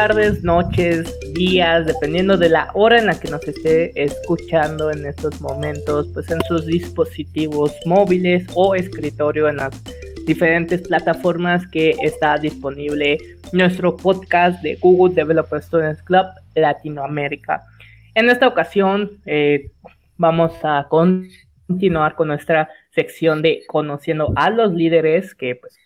tardes, noches, días, dependiendo de la hora en la que nos esté escuchando en estos momentos, pues en sus dispositivos móviles o escritorio en las diferentes plataformas que está disponible nuestro podcast de Google Developer Students Club Latinoamérica. En esta ocasión eh, vamos a continuar con nuestra sección de conociendo a los líderes, que pues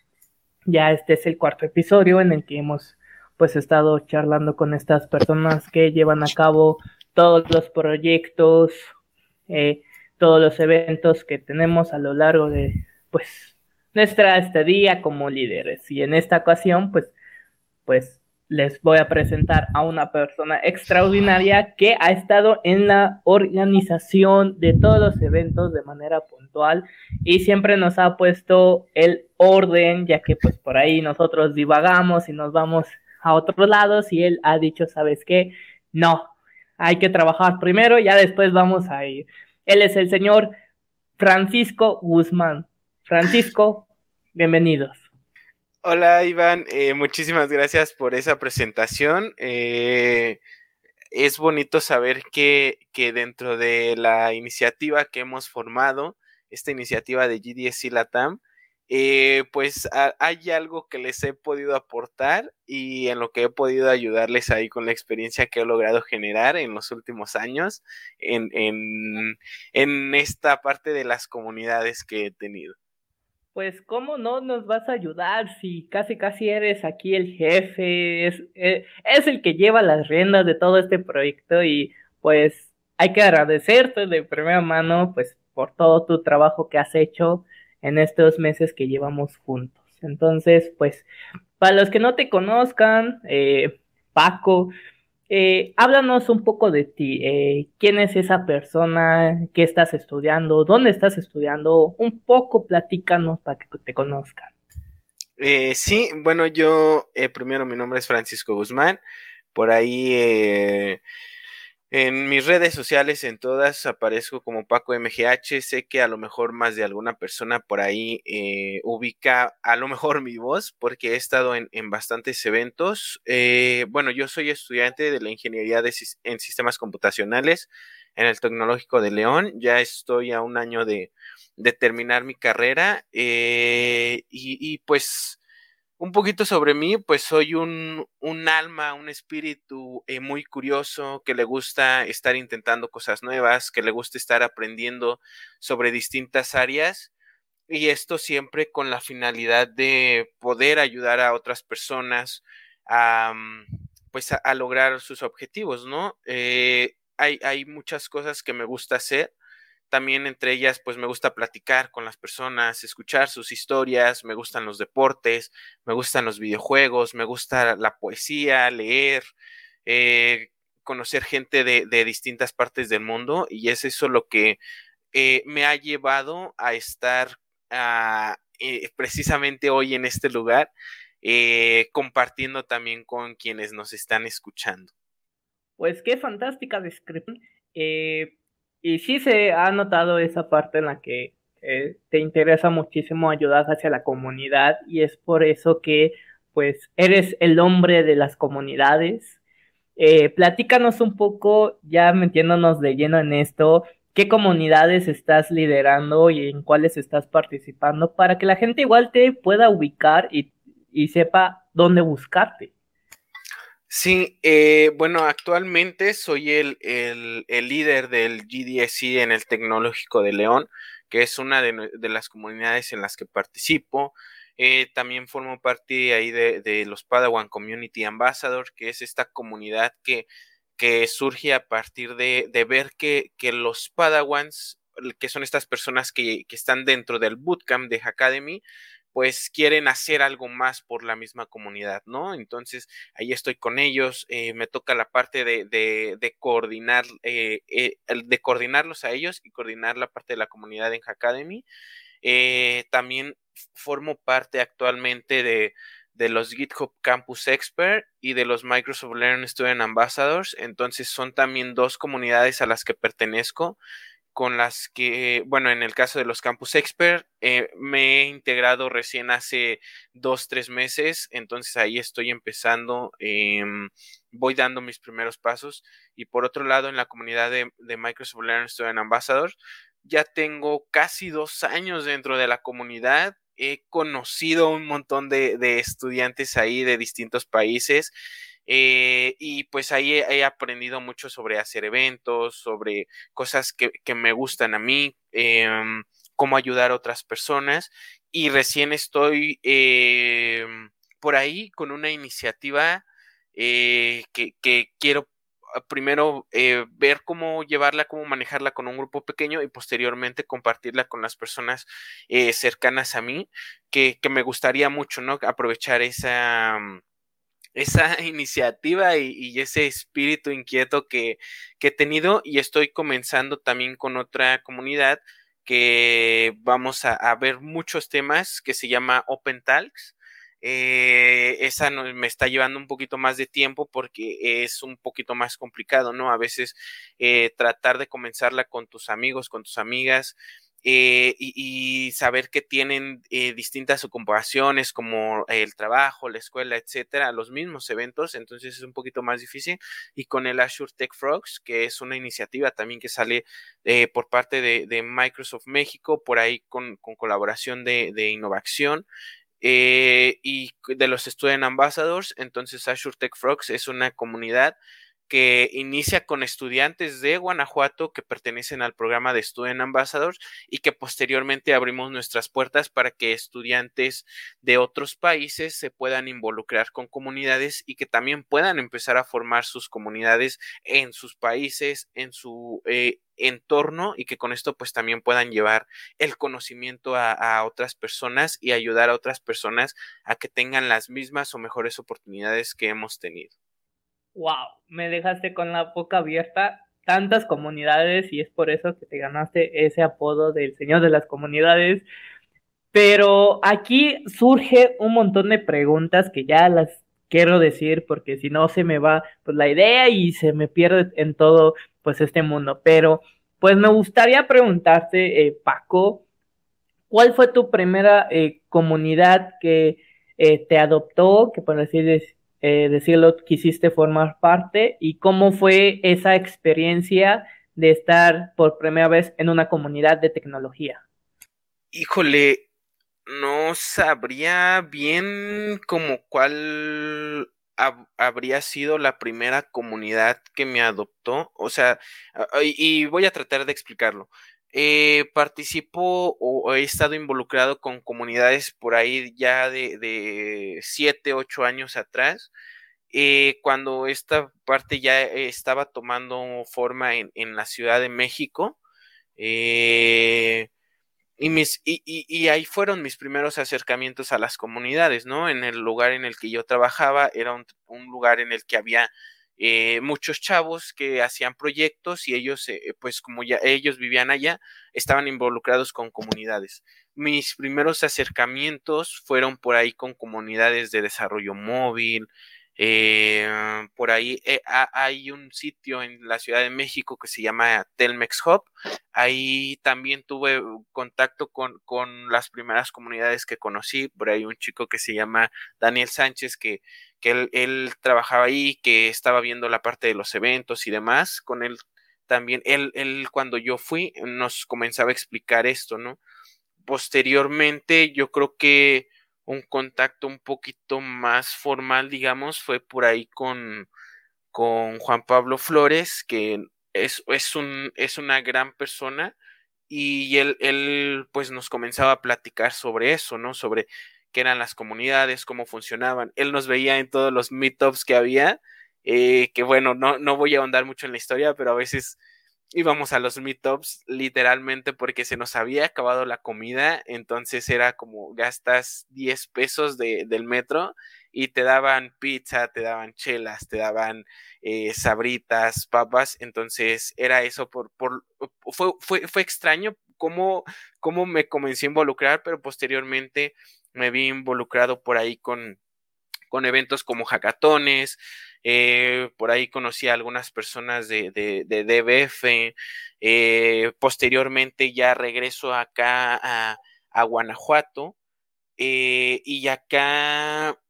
ya este es el cuarto episodio en el que hemos pues estado charlando con estas personas que llevan a cabo todos los proyectos, eh, todos los eventos que tenemos a lo largo de pues nuestra estadía como líderes. Y en esta ocasión pues pues les voy a presentar a una persona extraordinaria que ha estado en la organización de todos los eventos de manera puntual y siempre nos ha puesto el orden, ya que pues por ahí nosotros divagamos y nos vamos a otros lados y él ha dicho, ¿sabes qué? No, hay que trabajar primero, ya después vamos a ir. Él es el señor Francisco Guzmán. Francisco, bienvenidos. Hola Iván, eh, muchísimas gracias por esa presentación. Eh, es bonito saber que, que, dentro de la iniciativa que hemos formado, esta iniciativa de GDS Latam, eh, pues hay algo que les he podido aportar y en lo que he podido ayudarles ahí con la experiencia que he logrado generar en los últimos años en, en, en esta parte de las comunidades que he tenido. Pues cómo no nos vas a ayudar si casi casi eres aquí el jefe, es, eh, es, el que lleva las riendas de todo este proyecto y pues hay que agradecerte de primera mano pues por todo tu trabajo que has hecho en estos meses que llevamos juntos. Entonces, pues para los que no te conozcan, eh, Paco, eh, háblanos un poco de ti. Eh, ¿Quién es esa persona? ¿Qué estás estudiando? ¿Dónde estás estudiando? Un poco platícanos para que te conozcan. Eh, sí, bueno, yo primero mi nombre es Francisco Guzmán. Por ahí en mis redes sociales, en todas, aparezco como Paco MGH. Sé que a lo mejor más de alguna persona por ahí eh, ubica a lo mejor mi voz, porque he estado en, bastantes eventos. Eh, bueno, yo soy estudiante de la ingeniería en sistemas computacionales en el Tecnológico de León. Ya estoy a un año de, terminar mi carrera. Eh, y pues un poquito sobre mí, pues soy un, alma, un espíritu eh, muy curioso, que le gusta estar intentando cosas nuevas, que le gusta estar aprendiendo sobre distintas áreas y esto siempre con la finalidad de poder ayudar a otras personas a, mm, pues a, lograr sus objetivos, ¿no? Eh, hay, hay muchas cosas que me gusta hacer también entre ellas, pues me gusta platicar con las personas, escuchar sus historias, me gustan los deportes, me gustan los videojuegos, me gusta la poesía, leer, eh, conocer gente de, distintas partes del mundo y es eso lo que eh, me ha llevado a estar ah, eh, precisamente hoy en este lugar, compartiendo también con quienes nos están escuchando. Pues qué fantástica descripción. Y sí se ha notado esa parte en la que eh, te interesa muchísimo ayudar hacia la comunidad y es por eso que pues eres el hombre de las comunidades. Eh, platícanos un poco, ya metiéndonos de lleno en esto, qué comunidades estás liderando y en cuáles estás participando para que la gente igual te pueda ubicar y, y sepa dónde buscarte. Sí, eh, bueno, actualmente soy el, líder del GDSC en el Tecnológico de León, que es una de, las comunidades en las que participo. Eh, también formo parte ahí de, los Padawan Community Ambassador, que es esta comunidad que, que surge a partir de, ver que, que, los Padawans, que son estas personas que, que están dentro del bootcamp de Academy, pues quieren hacer algo más por la misma comunidad, ¿no? Entonces ahí estoy con ellos, eh, me toca la parte de, coordinar, eh, eh, de coordinarlos a ellos y coordinar la parte de la comunidad en Academy. también formo parte actualmente de, de los GitHub Campus Expert y de los Microsoft Learn Student Ambassadors. Entonces son también dos comunidades a las que pertenezco con las que, bueno, en el caso de los Campus Expert, eh, me he integrado recién hace dos, tres meses, entonces ahí estoy empezando, em, voy dando mis primeros pasos. Y por otro lado, en la comunidad de, Microsoft Learning Student Ambassador, ya tengo casi dos años dentro de la comunidad. He conocido un montón de, de estudiantes ahí de distintos países eh, y pues ahí he, aprendido mucho sobre hacer eventos, sobre cosas que, me gustan a mí, em, cómo ayudar a otras personas. Y recién estoy em, por ahí con una iniciativa eh, que, quiero ah, primero eh, ver cómo llevarla, cómo manejarla con un grupo pequeño y posteriormente compartirla con las personas cercanas a mí, que, que, me gustaría mucho, ¿no? Aprovechar esa esa iniciativa y, ese espíritu inquieto que, he tenido y estoy comenzando también con otra comunidad que vamos a, ver muchos temas que se llama Open Talks. Eh, esa me está llevando un poquito más de tiempo porque es un poquito más complicado, ¿no? A veces eh, tratar de comenzarla con tus amigos, con tus amigas, eh, y, saber que tienen eh, distintas ocupaciones como el trabajo, la escuela, etcétera, los mismos eventos, entonces es un poquito más difícil. Y con el Azure Tech Frogs, que es una iniciativa también que sale eh, por parte de, Microsoft México, por ahí con, colaboración de, de innovación. y de los Student Ambassadors, entonces Azure Tech Frogs es una comunidad que inicia con estudiantes de Guanajuato que pertenecen al programa de Student Ambassadors y que posteriormente abrimos nuestras puertas para que estudiantes de otros países se puedan involucrar con comunidades y que también puedan empezar a formar sus comunidades en sus países, en su eh, entorno y que con esto pues también puedan llevar el conocimiento a, a otras personas y ayudar a otras personas a que tengan las mismas o mejores oportunidades que hemos tenido wow, me dejaste con la boca abierta, tantas comunidades y es por eso que te ganaste ese apodo del Señor de las Comunidades. Pero aquí surge un montón de preguntas que ya las quiero decir porque si no se me va pues la idea y se me pierde en todo pues este mundo. Pero pues me gustaría preguntarte, eh, Paco, ¿cuál fue tu primera eh, comunidad que eh, te adoptó, que por así eh, decirlo, quisiste formar parte y cómo fue esa experiencia de estar por primera vez en una comunidad de tecnología. Híjole, no sabría bien como cuál habría sido la primera comunidad que me adoptó. O sea, y voy a tratar de explicarlo. Eh, participo o he estado involucrado con comunidades por ahí ya de, de 7, 8 años atrás, eh, cuando esta parte ya estaba tomando forma en, la Ciudad de México. Eh, y, mis, y, ahí fueron mis primeros acercamientos a las comunidades, ¿no? En el lugar en el que yo trabajaba era un lugar en el que había eh, muchos chavos que hacían proyectos y ellos, eh, pues como ya ellos vivían allá, estaban involucrados con comunidades. Mis primeros acercamientos fueron por ahí con comunidades de desarrollo móvil, eh, por ahí hay un sitio en la Ciudad de México que se llama Telmex Hub. Ahí también tuve contacto con, con, las primeras comunidades que conocí. Por ahí un chico que se llama Daniel Sánchez, que, que él, trabajaba ahí, que estaba viendo la parte de los eventos y demás. Con él también, él, él cuando yo fui, nos comenzaba a explicar esto, ¿no? Posteriormente, yo creo que un contacto un poquito más formal, digamos, fue por ahí con, con Juan Pablo Flores, que es, es, un, es una gran persona y él, él pues nos comenzaba a platicar sobre eso, ¿no? Sobre qué eran las comunidades, cómo funcionaban. Él nos veía en todos los meetups que había, eh, que bueno, no, no voy a ahondar mucho en la historia, pero a veces íbamos a los meetups literalmente porque se nos había acabado la comida, entonces era como gastas 10 pesos de, del metro y te daban pizza, te daban chelas, te daban eh, sabritas, papas, entonces era eso por, por fue, fue, fue extraño cómo, cómo me comencé a involucrar, pero posteriormente me vi involucrado por ahí con con eventos como hackatones, eh, por ahí conocí a algunas personas de, de, DBF, eh, posteriormente ya regreso acá a, Guanajuato eh, y acá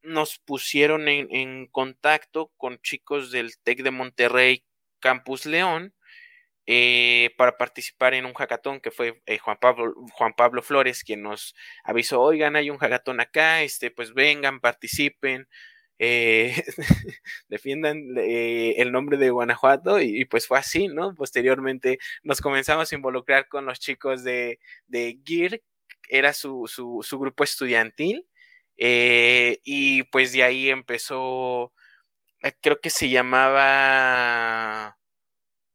nos pusieron en, contacto con chicos del TEC de Monterrey, Campus León, para participar en un hackatón que fue Juan, Pablo, Juan Pablo Flores quien nos avisó, oigan, hay un hackatón acá, este, pues vengan, participen, eh, defiendan eh, el nombre de Guanajuato y, pues fue así, ¿no? Posteriormente nos comenzamos a involucrar con los chicos de, de GIR, era su, su, grupo estudiantil, eh, y pues de ahí empezó, creo que se llamaba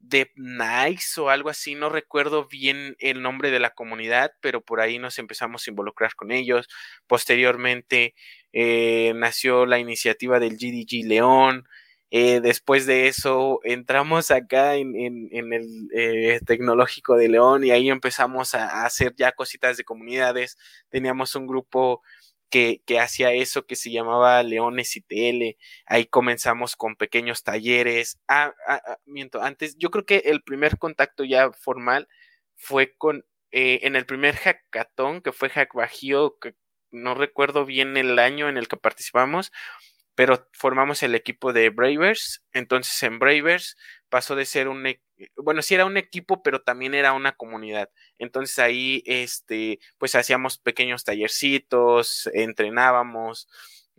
The Nice o algo así, no recuerdo bien el nombre de la comunidad, pero por ahí nos empezamos a involucrar con ellos. Posteriormente eh, nació la iniciativa del GDG León. Eh, después de eso entramos acá en, el eh, tecnológico de León y ahí empezamos a, a, hacer ya cositas de comunidades. Teníamos un grupo que, hacía eso que se llamaba Leones y TL. Ahí comenzamos con pequeños talleres. Ah, ah, ah, miento, antes, yo creo que el primer contacto ya formal fue con, eh, en el primer hackathon, que fue Hack Bajío, que no recuerdo bien el año en el que participamos, pero formamos el equipo de Bravers. Entonces en Bravers pasó de ser un, e, bueno, sí era un equipo, pero también era una comunidad. Entonces ahí, este, pues hacíamos pequeños tallercitos, entrenábamos,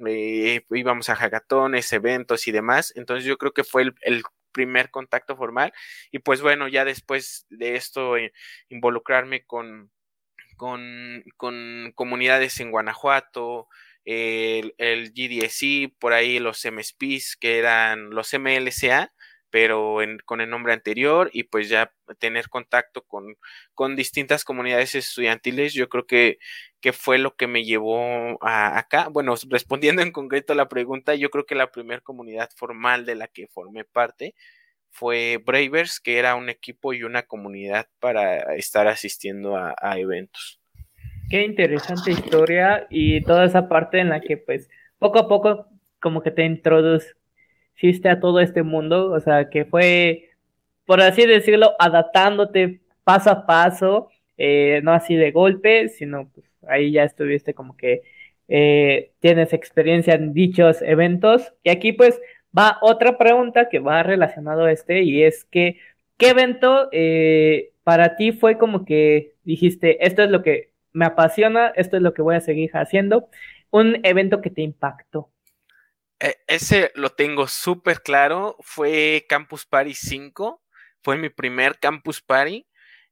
eh, íbamos a hackatones, eventos y demás. Entonces yo creo que fue el, primer contacto formal. Y pues bueno, ya después de esto, eh, involucrarme con, con, comunidades en Guanajuato, el, el GDSI, por ahí los MSPs, que eran los MLCA, pero con el nombre anterior y pues ya tener contacto con, con distintas comunidades estudiantiles, yo creo que, que fue lo que me llevó acá. Bueno, respondiendo en concreto a la pregunta, yo creo que la primera comunidad formal de la que formé parte fue Bravers, que era un equipo y una comunidad para estar asistiendo a, a eventos. Qué interesante historia y toda esa parte en la que pues poco a poco como que te introduces a todo este mundo, o sea, que fue, por así decirlo, adaptándote paso a paso, eh, no así de golpe, sino pues ahí ya estuviste como que eh, tienes experiencia en dichos eventos. Y aquí pues va otra pregunta que va relacionado a este y es que, ¿qué evento eh, para ti fue como que dijiste, esto es lo que me apasiona, esto es lo que voy a seguir haciendo? Un evento que te impactó. E, ese lo tengo súper claro. Fue Campus Party 5. Fue mi primer Campus Party.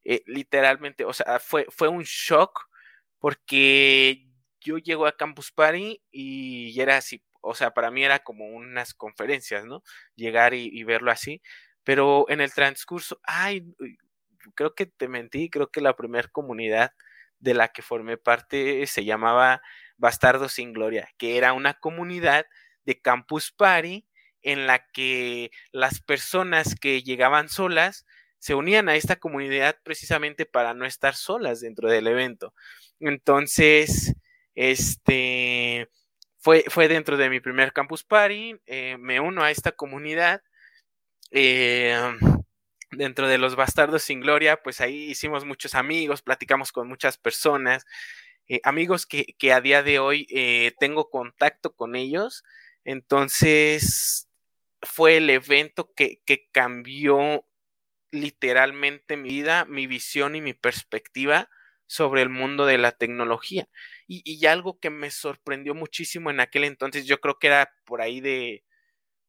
Eh, literalmente, o sea, fue, fue un shock porque yo llego a Campus Party y era así, o sea, para mí era como unas conferencias, ¿no? Llegar y, verlo así. Pero en el transcurso, ay, creo que te mentí, creo que la primera comunidad de la que formé parte se llamaba Bastardo sin Gloria, que era una comunidad de Campus Party en la que las personas que llegaban solas se unían a esta comunidad precisamente para no estar solas dentro del evento. Entonces, este fue, fue dentro de mi primer Campus Party, eh, me uno a esta comunidad. Eh, dentro de los Bastardos sin Gloria, pues ahí hicimos muchos amigos, platicamos con muchas personas, eh, amigos que, que, a día de hoy tengo contacto con ellos entonces, fue el evento que, cambió literalmente mi vida, mi visión y mi perspectiva sobre el mundo de la tecnología. Y, algo que me sorprendió muchísimo en aquel entonces, yo creo que era por ahí de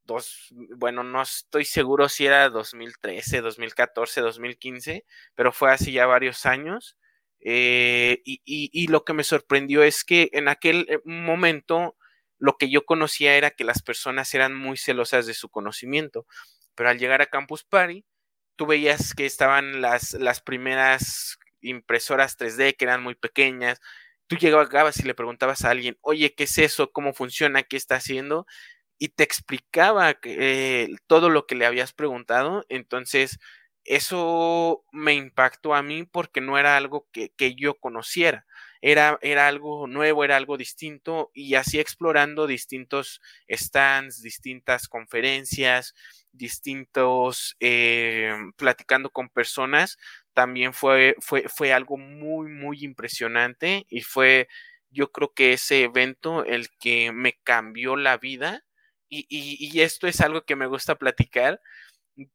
dos, bueno, no estoy seguro si era 2013, 2014, 2015, pero fue así ya varios años. Eh, y, y, lo que me sorprendió es que en aquel eh, momento lo que yo conocía era que las personas eran muy celosas de su conocimiento, pero al llegar a Campus Party, tú veías que estaban las, las primeras impresoras 3D que eran muy pequeñas. Tú llegabas y le preguntabas a alguien, oye, ¿qué es eso? ¿Cómo funciona? ¿Qué está haciendo? Y te explicaba eh, todo lo que le habías preguntado. Entonces, eso me impactó a mí porque no era algo que, que yo conociera era, era algo nuevo, era algo distinto y así explorando distintos stands, distintas conferencias, distintos, eh, platicando con personas, también fue, fue, fue algo muy, muy impresionante y fue, yo creo que ese evento el que me cambió la vida y, y, esto es algo que me gusta platicar.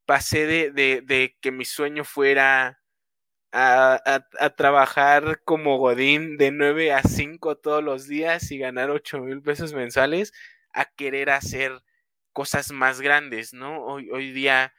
Pasé de, de, de que mi sueño fuera a, a, trabajar como Godín de 9 a 5 todos los días y ganar 8 mil pesos mensuales a querer hacer cosas más grandes, ¿no? Hoy, hoy día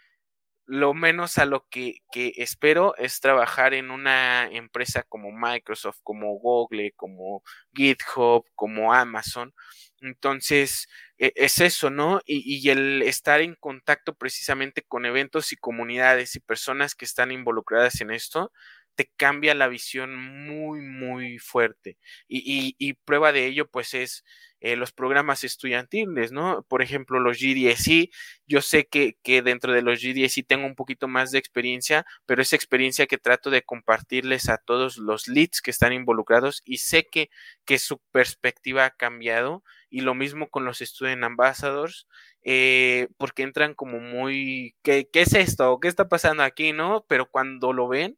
lo menos a lo que, que, espero es trabajar en una empresa como Microsoft, como Google, como GitHub, como Amazon. Entonces, es eso, ¿no? Y, y, el estar en contacto precisamente con eventos y comunidades y personas que están involucradas en esto, te cambia la visión muy, muy fuerte. Y, prueba de ello, pues, es eh, los programas estudiantiles, ¿no? Por ejemplo, los GDSI. Yo sé que, que dentro de los GDSI tengo un poquito más de experiencia, pero esa experiencia que trato de compartirles a todos los leads que están involucrados y sé que, que su perspectiva ha cambiado. Y lo mismo con los Student Ambassadors. Eh, porque entran como muy, ¿qué, ¿qué es esto? ¿Qué está pasando aquí? ¿No? Pero cuando lo ven,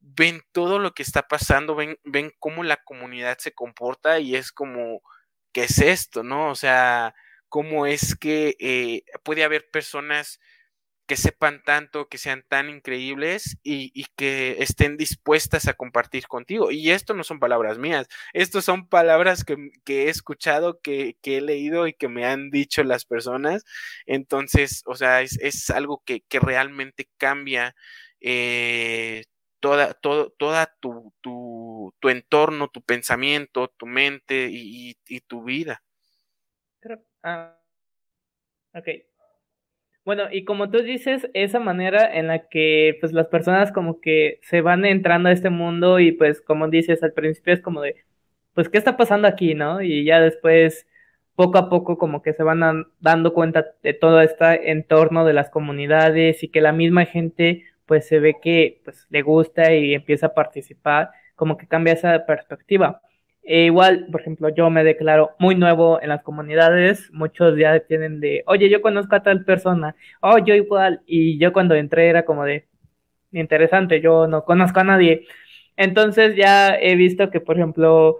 ven todo lo que está pasando, ven, ven cómo la comunidad se comporta y es como, ¿qué es esto? ¿No? O sea, cómo es que eh, puede haber personas que sepan tanto, que sean tan increíbles y, y, que estén dispuestas a compartir contigo. Y esto no son palabras mías, esto son palabras que, que he escuchado, que, que, he leído y que me han dicho las personas. Entonces, o sea, es, es algo que, que realmente cambia eh, toda, todo, toda tu, tu, tu, entorno, tu pensamiento, tu mente y, y, tu vida. Ah, ok. Bueno, y como tú dices, esa manera en la que pues las personas como que se van entrando a este mundo y pues como dices al principio es como de, pues, ¿qué está pasando aquí, no? Y ya después, poco a poco como que se van dando cuenta de todo este entorno de las comunidades y que la misma gente pues se ve que pues, le gusta y empieza a participar, como que cambia esa perspectiva. E igual, por ejemplo, yo me declaro muy nuevo en las comunidades, muchos ya tienen de, oye, yo conozco a tal persona, oh, yo igual, y yo cuando entré era como de, interesante, yo no conozco a nadie. Entonces ya he visto que, por ejemplo,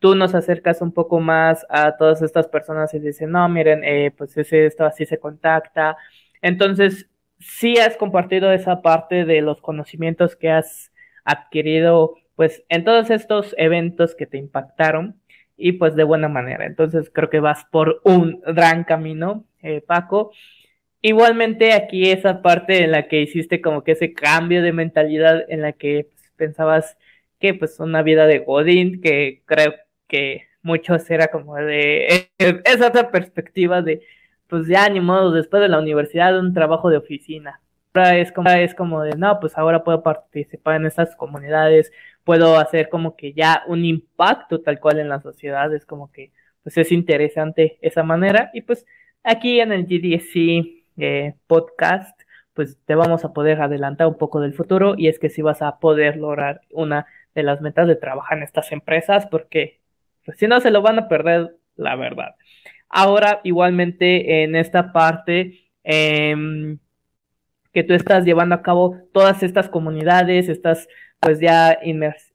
tú nos acercas un poco más a todas estas personas y dicen, no, miren, eh, pues es esto, así se contacta. Entonces, sí has compartido esa parte de los conocimientos que has adquirido pues en todos estos eventos que te impactaron y pues de buena manera. Entonces creo que vas por un gran camino, eh, Paco. Igualmente aquí esa parte en la que hiciste como que ese cambio de mentalidad en la que pues, pensabas que pues una vida de Godín, que creo que muchos era como de esa otra perspectiva de pues ya ni modo, después de la universidad, un trabajo de oficina. Ahora es como, es como de, no, pues ahora puedo participar en estas comunidades, puedo hacer como que ya un impacto tal cual en la sociedad, es como que, pues es interesante esa manera. Y pues aquí en el GDC eh, podcast, pues te vamos a poder adelantar un poco del futuro y es que si vas a poder lograr una de las metas de trabajar en estas empresas, porque pues, si no se lo van a perder, la verdad. Ahora, igualmente, en esta parte em, que tú estás llevando a cabo todas estas comunidades, estás pues ya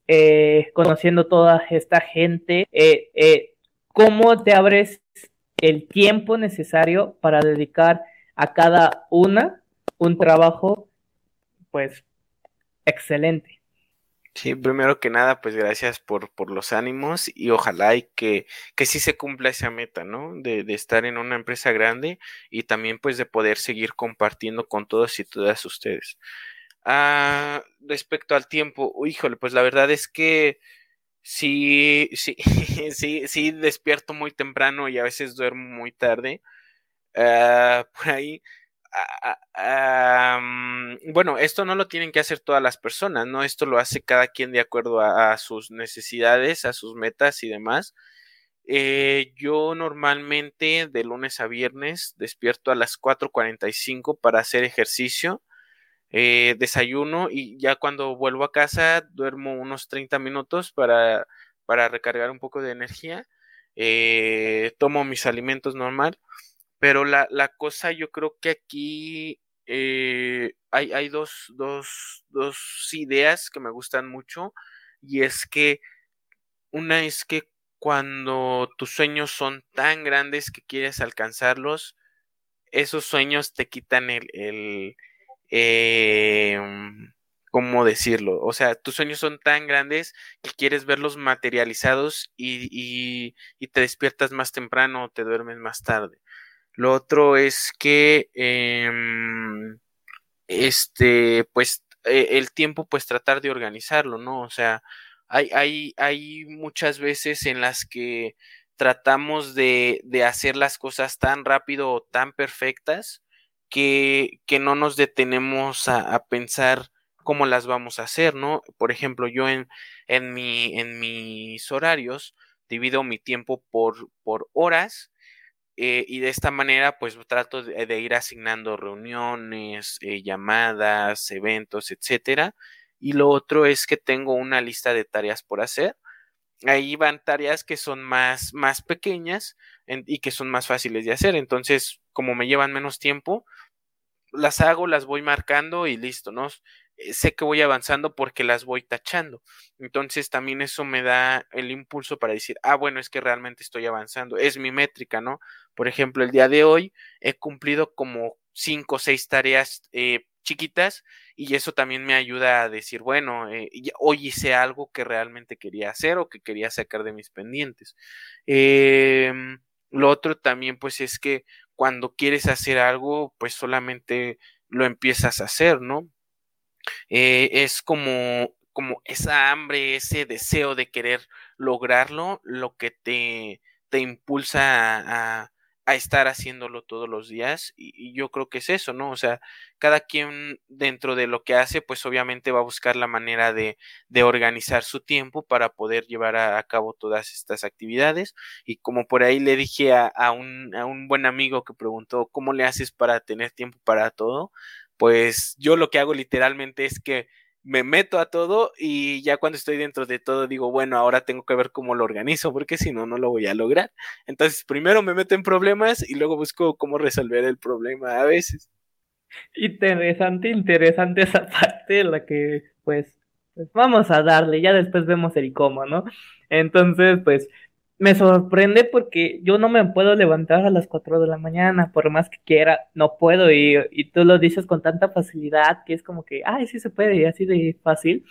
eh, conociendo toda esta gente, eh, eh, ¿cómo te abres el tiempo necesario para dedicar a cada una un trabajo pues excelente? Sí, primero que nada, pues gracias por, por los ánimos y ojalá y que, que sí se cumpla esa meta, ¿no? De, de, estar en una empresa grande y también pues de poder seguir compartiendo con todos y todas ustedes. Ah, respecto al tiempo, híjole, pues la verdad es que sí, sí, sí, sí despierto muy temprano y a veces duermo muy tarde. Ah, por ahí bueno, esto no lo tienen que hacer todas las personas, ¿no? Esto lo hace cada quien de acuerdo a, sus necesidades, a sus metas y demás. Eh, yo normalmente de lunes a viernes despierto a las 4.45 para hacer ejercicio, eh, desayuno y ya cuando vuelvo a casa duermo unos 30 minutos para para recargar un poco de energía. Eh, tomo mis alimentos normal, pero la, la, cosa yo creo que aquí eh, hay, hay dos, dos, dos ideas que me gustan mucho y es que una es que cuando tus sueños son tan grandes que quieres alcanzarlos, esos sueños te quitan el, el em, ¿cómo decirlo? O sea, tus sueños son tan grandes que quieres verlos materializados y, te despiertas más temprano o te duermes más tarde. Lo otro es que, em, este, pues, e, el tiempo, pues tratar de organizarlo, ¿no? O sea, hay, hay, hay muchas veces en las que tratamos de, de, hacer las cosas tan rápido o tan perfectas que, que no nos detenemos a, a, pensar cómo las vamos a hacer, ¿no? Por ejemplo, yo en, en, mi, en mis horarios divido mi tiempo por, por horas eh, y de esta manera pues trato de, ir asignando reuniones, eh, llamadas, eventos, etcétera. Y lo otro es que tengo una lista de tareas por hacer ahí van tareas que son más, más pequeñas y que son más fáciles de hacer. Entonces, como me llevan menos tiempo, las hago, las voy marcando y listo, ¿no? Eh, sé que voy avanzando porque las voy tachando. Entonces también eso me da el impulso para decir, ah, bueno, es que realmente estoy avanzando. Es mi métrica, ¿no? Por ejemplo, el día de hoy he cumplido como cinco o seis tareas eh, chiquitas y eso también me ayuda a decir, bueno, eh, hoy hice algo que realmente quería hacer o que quería sacar de mis pendientes. Em, lo otro también pues es que cuando quieres hacer algo pues solamente lo empiezas a hacer, ¿no? Eh, es como, como esa hambre, ese deseo de querer lograrlo, lo que te, te impulsa a a estar haciéndolo todos los días y, yo creo que es eso, ¿no? O sea, cada quien dentro de lo que hace, pues obviamente va a buscar la manera de, de organizar su tiempo para poder llevar a, cabo todas estas actividades y como por ahí le dije a, a, un, a un buen amigo que preguntó, ¿cómo le haces para tener tiempo para todo? Pues yo lo que hago literalmente es que me meto a todo y ya cuando estoy dentro de todo digo, bueno, ahora tengo que ver cómo lo organizo porque si no, no lo voy a lograr. Entonces, primero me meto en problemas y luego busco cómo resolver el problema a veces. Interesante, interesante esa parte, la que pues, pues vamos a darle, ya después vemos el cómo, ¿no? Entonces, pues me sorprende porque yo no me puedo levantar a las 4 de la mañana, por más que quiera, no puedo y, y, tú lo dices con tanta facilidad que es como que, ay, sí se puede y así de fácil.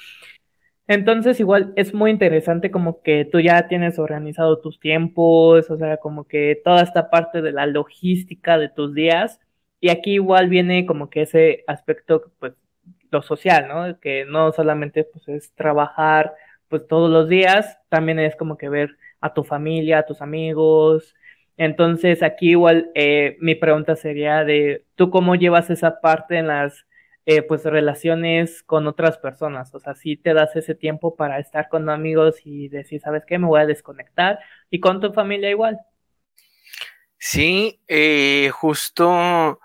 Entonces igual es muy interesante como que tú ya tienes organizado tus tiempos, o sea, como que toda esta parte de la logística de tus días y aquí igual viene como que ese aspecto, pues, lo social, ¿no? Que no solamente pues es trabajar pues todos los días, también es como que ver a tu familia, a tus amigos. Entonces, aquí igual eh, mi pregunta sería de, ¿tú cómo llevas esa parte en las eh, pues relaciones con otras personas? O sea, si te das ese tiempo para estar con amigos y decir, ¿sabes qué? Me voy a desconectar. Y con tu familia igual. Sí, eh, justo...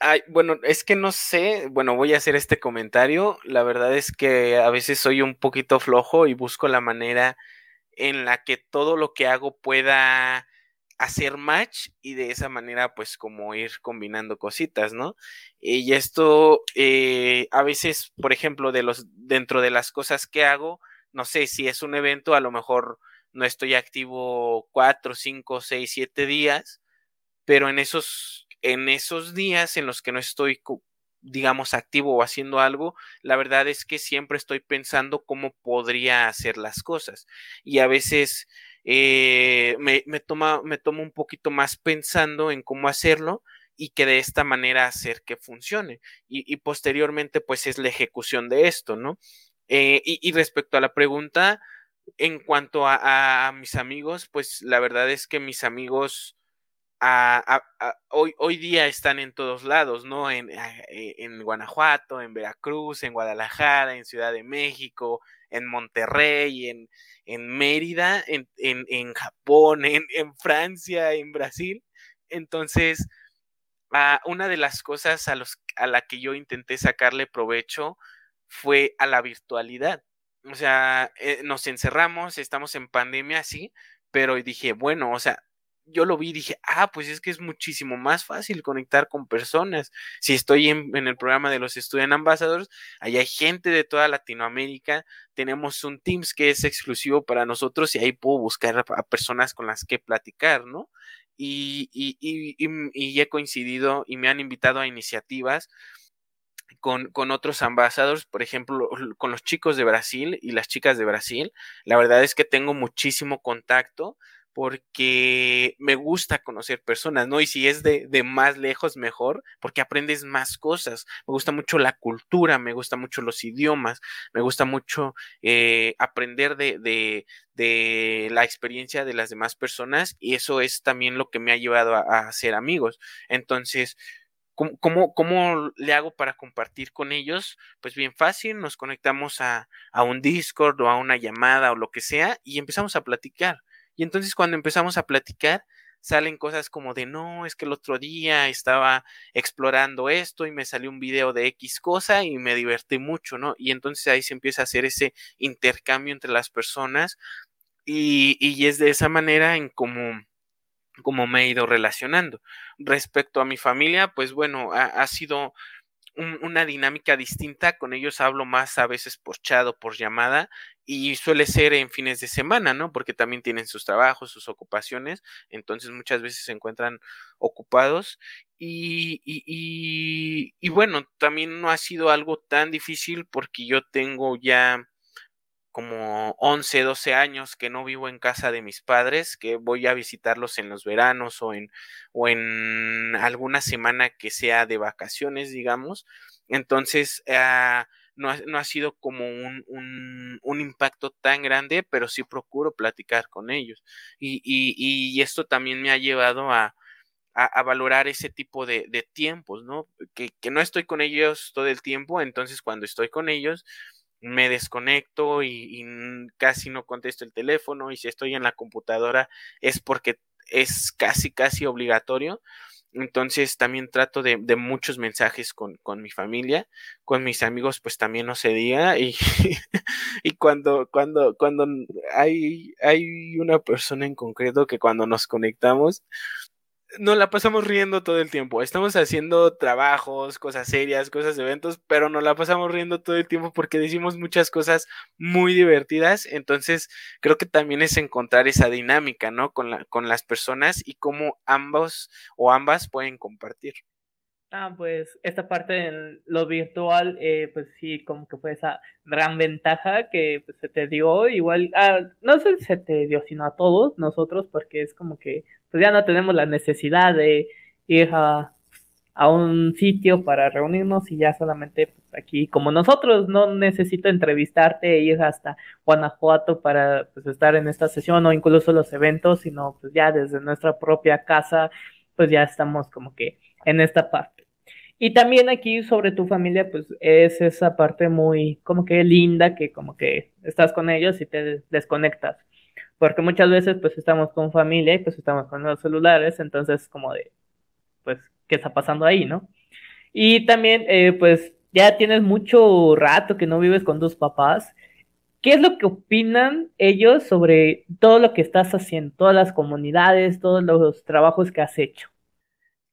Ay, bueno, es que no sé, bueno, voy a hacer este comentario. La verdad es que a veces soy un poquito flojo y busco la manera en la que todo lo que hago pueda hacer match y de esa manera pues como ir combinando cositas, ¿no? Y esto eh, a veces, por ejemplo, de los dentro de las cosas que hago, no sé si es un evento, a lo mejor no estoy activo cuatro, cinco, seis, siete días, pero en esos en esos días en los que no estoy digamos, activo o haciendo algo, la verdad es que siempre estoy pensando cómo podría hacer las cosas. Y a veces eh, me, toma, me tomo un poquito más pensando en cómo hacerlo y que de esta manera hacer que funcione. Y, posteriormente, pues es la ejecución de esto, ¿no? Eh, y, respecto a la pregunta, en cuanto a, mis amigos, pues la verdad es que mis amigos hoy, hoy día están en todos lados, ¿no? En, e, en, Guanajuato, en Veracruz, en Guadalajara, en Ciudad de México, en Monterrey, en, en Mérida, en, en Japón, en, Francia, en Brasil. Entonces, una de las cosas a, los, a la que yo intenté sacarle provecho fue a la virtualidad. o sea, eh, nos encerramos, estamos en pandemia, sí, pero dije, bueno, o sea, yo lo vi y dije, ah, pues es que es muchísimo más fácil conectar con personas. Si estoy en, el programa de los Student Ambassadors, ahí hay gente de toda Latinoamérica, tenemos un Teams que es exclusivo para nosotros y ahí puedo buscar a, personas con las que platicar, ¿no? Y, y, y, y, he coincidido y me han invitado a iniciativas con, con, otros ambasadores, por ejemplo, con los chicos de Brasil y las chicas de Brasil. La verdad es que tengo muchísimo contacto porque me gusta conocer personas, ¿no? Y si es de, más lejos, mejor, porque aprendes más cosas. Me gusta mucho la cultura, me gusta mucho los idiomas, me gusta mucho eh, aprender de, de, de, la experiencia de las demás personas y eso es también lo que me ha llevado a, a ser amigos. Entonces, ¿Cómo, ¿Cómo, le hago para compartir con ellos? Pues bien fácil, nos conectamos a, a, un Discord o a una llamada o lo que sea y empezamos a platicar. Y entonces cuando empezamos a platicar, salen cosas como de, no, es que el otro día estaba explorando esto y me salió un video de X cosa y me divertí mucho, ¿no? Y entonces ahí se empieza a hacer ese intercambio entre las personas y, y es de esa manera en como como me he ido relacionando. Respecto a mi familia, pues bueno, ha, sido una dinámica distinta. Con ellos hablo más a veces por chat por llamada y suele ser en fines de semana, ¿no? Porque también tienen sus trabajos, sus ocupaciones, entonces muchas veces se encuentran ocupados y, bueno, también no ha sido algo tan difícil porque yo tengo ya como 11, 12 años que no vivo en casa de mis padres, que voy a visitarlos en los veranos o en, o en alguna semana que sea de vacaciones, digamos. Entonces, ah, no, ha, no, ha, sido como un, un, un, impacto tan grande, pero sí procuro platicar con ellos. Y, y, y esto también me ha llevado a, a, a valorar ese tipo de, de tiempos, ¿no? Que, que no estoy con ellos todo el tiempo, entonces cuando estoy con ellos, me desconecto y, casi no contesto el teléfono y si estoy en la computadora es porque es casi casi obligatorio. Entonces también trato de, de muchos mensajes con, con, mi familia, con mis amigos pues también no se diga y, y cuando, cuando, cuando hay, hay una persona en concreto que cuando nos conectamos nos la pasamos riendo todo el tiempo. Estamos haciendo trabajos, cosas serias, cosas de eventos, pero nos la pasamos riendo todo el tiempo porque decimos muchas cosas muy divertidas. Entonces, creo que también es encontrar esa dinámica, ¿no? Con, la, con las personas y cómo ambos o ambas pueden compartir. Ah, pues esta parte en lo virtual, eh, pues sí, como que fue esa gran ventaja que pues, se te dio, igual, ah, no sé se te dio, sino a todos nosotros, porque es como que pues ya no tenemos la necesidad de ir a, a un sitio para reunirnos y ya solamente pues, aquí, como nosotros, no necesito entrevistarte e ir hasta Guanajuato para pues, estar en esta sesión o incluso los eventos, sino pues ya desde nuestra propia casa, pues ya estamos como que en esta parte. Y también aquí sobre tu familia, pues es esa parte muy como que linda que como que estás con ellos y te desconectas. Porque muchas veces pues estamos con familia y pues estamos con los celulares, entonces como de, pues, ¿qué está pasando ahí, no? Y también eh, pues ya tienes mucho rato que no vives con tus papás. ¿Qué es lo que opinan ellos sobre todo lo que estás haciendo, todas las comunidades, todos los trabajos que has hecho?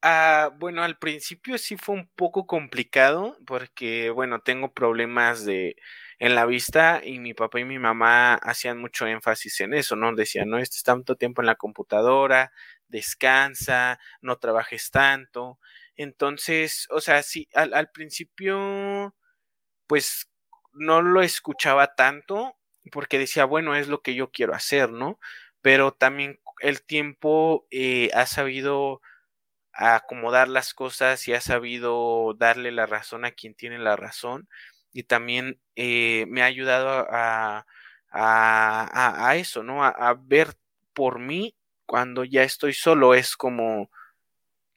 Ah, bueno, al principio sí fue un poco complicado porque, bueno, tengo problemas de en la vista y mi papá y mi mamá hacían mucho énfasis en eso, ¿no? Decían, no estés tanto tiempo en la computadora, descansa, no trabajes tanto. Entonces, o sea, sí, al, principio, pues no lo escuchaba tanto porque decía, bueno, es lo que yo quiero hacer, ¿no? Pero también el tiempo eh, ha sabido acomodar las cosas y ha sabido darle la razón a quien tiene la razón y también eh, me ha ayudado a, a, a eso, ¿no? A, ver por mí cuando ya estoy solo, es como,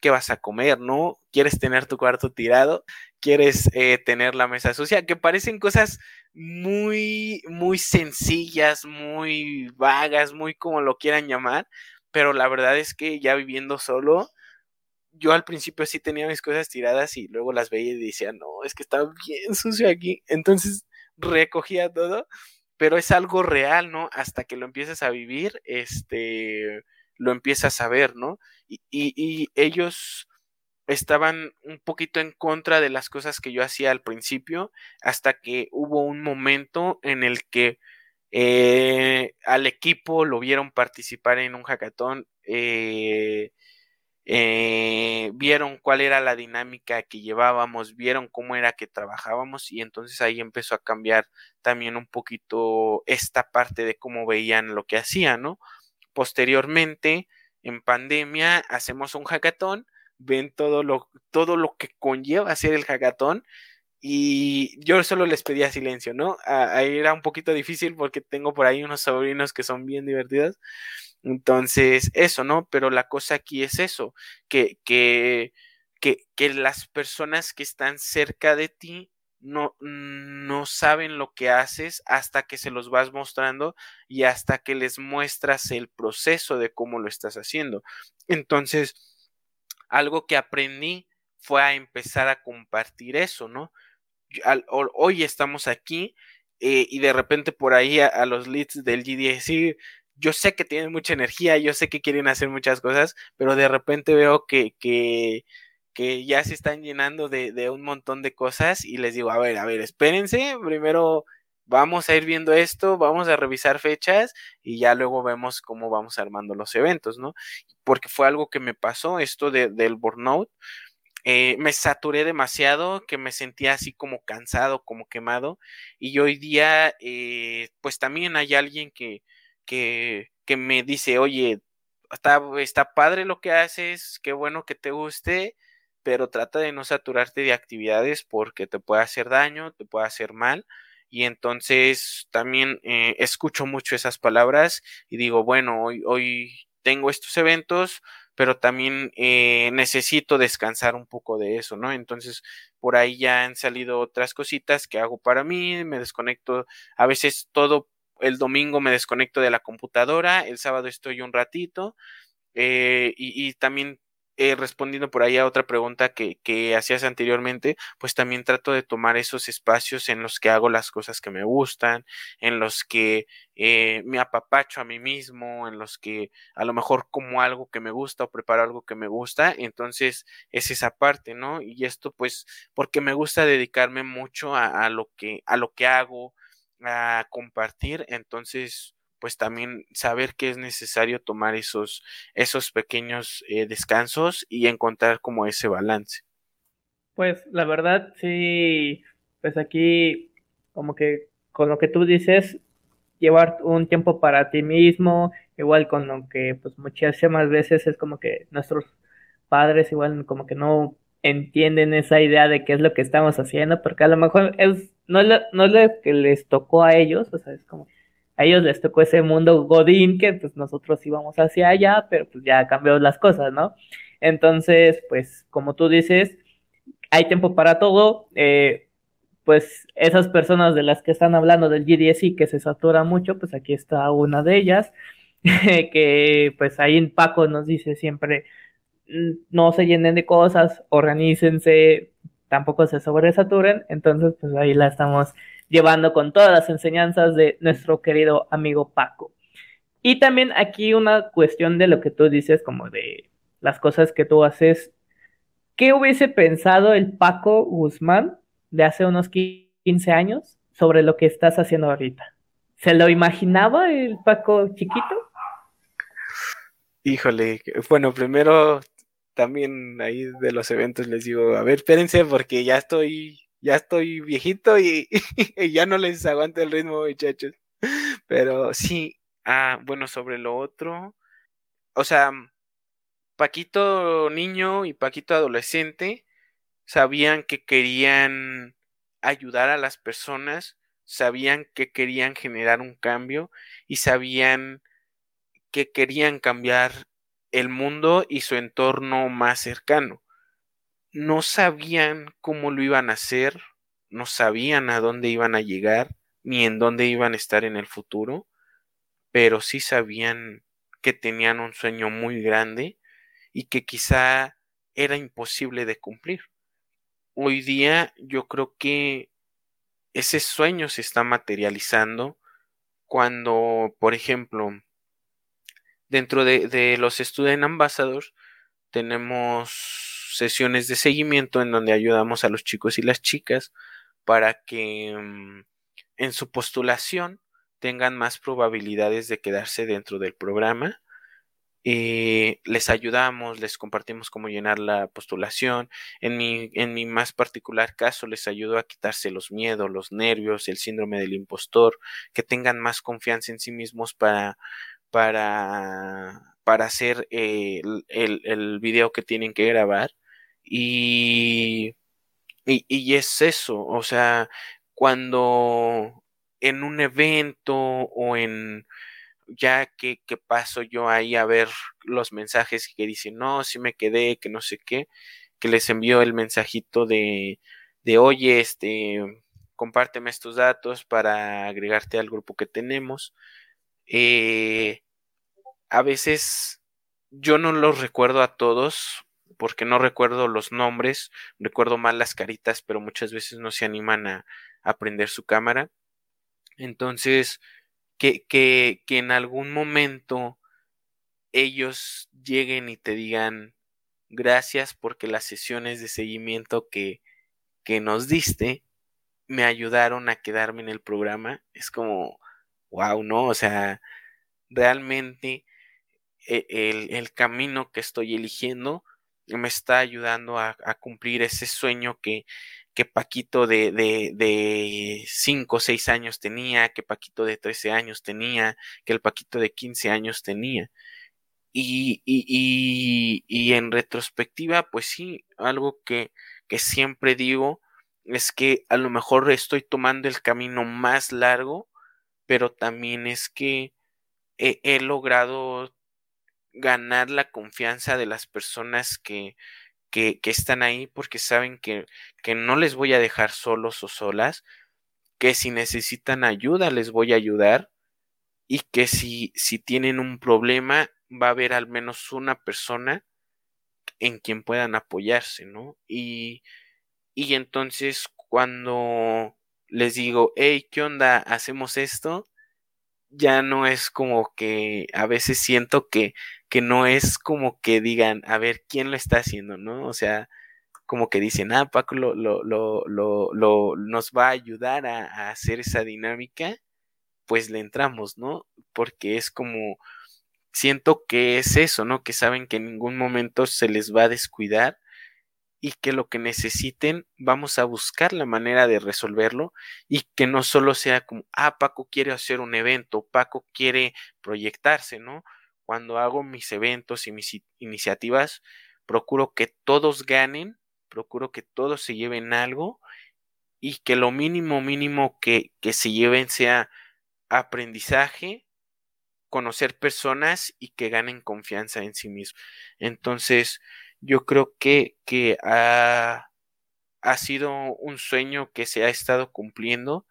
¿qué vas a comer, no? ¿Quieres tener tu cuarto tirado? ¿Quieres eh, tener la mesa sucia? Que parecen cosas muy, muy sencillas, muy vagas, muy como lo quieran llamar, pero la verdad es que ya viviendo solo, yo al principio sí tenía mis cosas tiradas y luego las veía y decía, no, es que está bien sucio aquí. Entonces recogía todo pero es algo real, ¿no? Hasta que lo empiezas a vivir, este, lo empiezas a ver, ¿no? Y, y, ellos estaban un poquito en contra de las cosas que yo hacía al principio, hasta que hubo un momento en el que eh, al equipo lo vieron participar en un hackathon, eh, eh, vieron cuál era la dinámica que llevábamos, vieron cómo era que trabajábamos y entonces ahí empezó a cambiar también un poquito esta parte de cómo veían lo que hacían, ¿no? Posteriormente, en pandemia, hacemos un hackathon, ven todo lo, todo lo que conlleva hacer el hackathon y yo solo les pedía silencio, ¿no? Ahí era un poquito difícil porque tengo por ahí unos sobrinos que son bien divertidos entonces, eso, ¿no? Pero la cosa aquí es eso, que, que, que, que las personas que están cerca de ti no, no saben lo que haces hasta que se los vas mostrando y hasta que les muestras el proceso de cómo lo estás haciendo. Entonces, algo que aprendí fue a empezar a compartir eso, ¿no? Hoy estamos aquí eh, y de repente por ahí a, los leads del GDC yo sé que tienen mucha energía, yo sé que quieren hacer muchas cosas, pero de repente veo que, que, que ya se están llenando de, de, un montón de cosas y les digo, a ver, a ver, espérense, primero vamos a ir viendo esto, vamos a revisar fechas y ya luego vemos cómo vamos armando los eventos, ¿no? Porque fue algo que me pasó, esto de, del burnout. Eh, me saturé demasiado, que me sentía así como cansado, como quemado, y hoy día, eh, pues también hay alguien que, que, que me dice, oye, está, está padre lo que haces, qué bueno que te guste, pero trata de no saturarte de actividades porque te puede hacer daño, te puede hacer mal. Y entonces también eh, escucho mucho esas palabras y digo, bueno, hoy, hoy tengo estos eventos, pero también eh, necesito descansar un poco de eso, ¿no? Entonces, por ahí ya han salido otras cositas que hago para mí, me desconecto, a veces todo el domingo me desconecto de la computadora, el sábado estoy un ratito eh, y, también eh, respondiendo por ahí a otra pregunta que, que, hacías anteriormente, pues también trato de tomar esos espacios en los que hago las cosas que me gustan, en los que eh, me apapacho a mí mismo, en los que a lo mejor como algo que me gusta o preparo algo que me gusta, entonces es esa parte, ¿no? Y esto pues porque me gusta dedicarme mucho a, a lo que a lo que hago, a compartir, entonces pues también saber que es necesario tomar esos, esos pequeños eh, descansos y encontrar como ese balance. Pues la verdad sí, pues aquí como que con lo que tú dices, llevar un tiempo para ti mismo, igual con lo que pues muchísimas veces es como que nuestros padres igual como que no entienden esa idea de qué es lo que estamos haciendo, porque a lo mejor es no, es lo que les tocó a ellos, o sea, es como, a ellos les tocó ese mundo godín que pues nosotros íbamos hacia allá, pero pues ya cambió las cosas, ¿no? Entonces, pues como tú dices, hay tiempo para todo, eh, pues esas personas de las que están hablando del GDSI que se satura mucho, pues aquí está una de ellas, que pues ahí en Paco nos dice siempre, mm, no se llenen de cosas, organícense, tampoco se sobresaturen, entonces pues ahí la estamos llevando con todas las enseñanzas de nuestro querido amigo Paco. Y también aquí una cuestión de lo que tú dices, como de las cosas que tú haces. ¿Qué hubiese pensado el Paco Guzmán de hace unos 15 años sobre lo que estás haciendo ahorita? ¿Se lo imaginaba el Paco chiquito? Híjole, bueno, primero también ahí de los eventos les digo, a ver, espérense porque ya estoy, ya estoy viejito y, ya no les aguanto el ritmo, muchachos. Pero sí, ah, bueno, sobre lo otro, o sea, Paquito niño y Paquito adolescente sabían que querían ayudar a las personas, sabían que querían generar un cambio y sabían que querían cambiar el mundo y su entorno más cercano. No sabían cómo lo iban a hacer, no sabían a dónde iban a llegar, ni en dónde iban a estar en el futuro, pero sí sabían que tenían un sueño muy grande y que quizá era imposible de cumplir. Hoy día yo creo que ese sueño se está materializando cuando, por ejemplo, dentro de, los Student Ambassadors tenemos sesiones de seguimiento en donde ayudamos a los chicos y las chicas para que mm, en su postulación tengan más probabilidades de quedarse dentro del programa eh, les ayudamos, les compartimos cómo llenar la postulación. En mi, en mi más particular caso, les ayudo a quitarse los miedos, los nervios, el síndrome del impostor, que tengan más confianza en sí mismos para, para, para hacer eh, el, el, video que tienen que grabar. Y, y, y es eso, o sea, cuando en un evento o en ya que, paso yo ahí a ver los mensajes que dicen, no, si me quedé, que no sé qué, que les envío el mensajito de, de oye, este, compárteme estos datos para agregarte al grupo que tenemos. Eh, a veces yo no los recuerdo a todos porque no recuerdo los nombres, recuerdo mal las caritas, pero muchas veces no se animan a, a prender su cámara. Entonces, que, que, que en algún momento ellos lleguen y te digan gracias porque las sesiones de seguimiento que, que nos diste me ayudaron a quedarme en el programa. Es como, wow, ¿no? O sea, realmente el, el, camino que estoy eligiendo me está ayudando a, cumplir ese sueño que, que Paquito de, de, de 5 o 6 años tenía, que Paquito de 13 años tenía, que el Paquito de 15 años tenía. Y, y, y, en retrospectiva, pues sí, algo que, que siempre digo es que a lo mejor estoy tomando el camino más largo, pero también es que he logrado ganar la confianza de las personas que, que, están ahí porque saben que, que no les voy a dejar solos o solas, que si necesitan ayuda les voy a ayudar y que si, si tienen un problema va a haber al menos una persona en quien puedan apoyarse, ¿no? Y, y entonces cuando les digo, hey, ¿qué onda? ¿Hacemos esto? Ya no es como que a veces siento que que no es como que digan, a ver, ¿quién lo está haciendo? ¿No? O sea, como que dicen, ah, Paco lo, lo, lo, lo nos va a ayudar a, a, hacer esa dinámica, pues le entramos, ¿no? Porque es como, siento que es eso, ¿no? Que saben que en ningún momento se les va a descuidar y que lo que necesiten vamos a buscar la manera de resolverlo y que no solo sea como, ah, Paco quiere hacer un evento, Paco quiere proyectarse, ¿no? Cuando hago mis eventos y mis iniciativas, procuro que todos ganen, procuro que todos se lleven algo y que lo mínimo mínimo que, que se lleven sea aprendizaje, conocer personas y que ganen confianza en sí mismos. Entonces, yo creo que, que ha, ha sido un sueño que se ha estado cumpliendo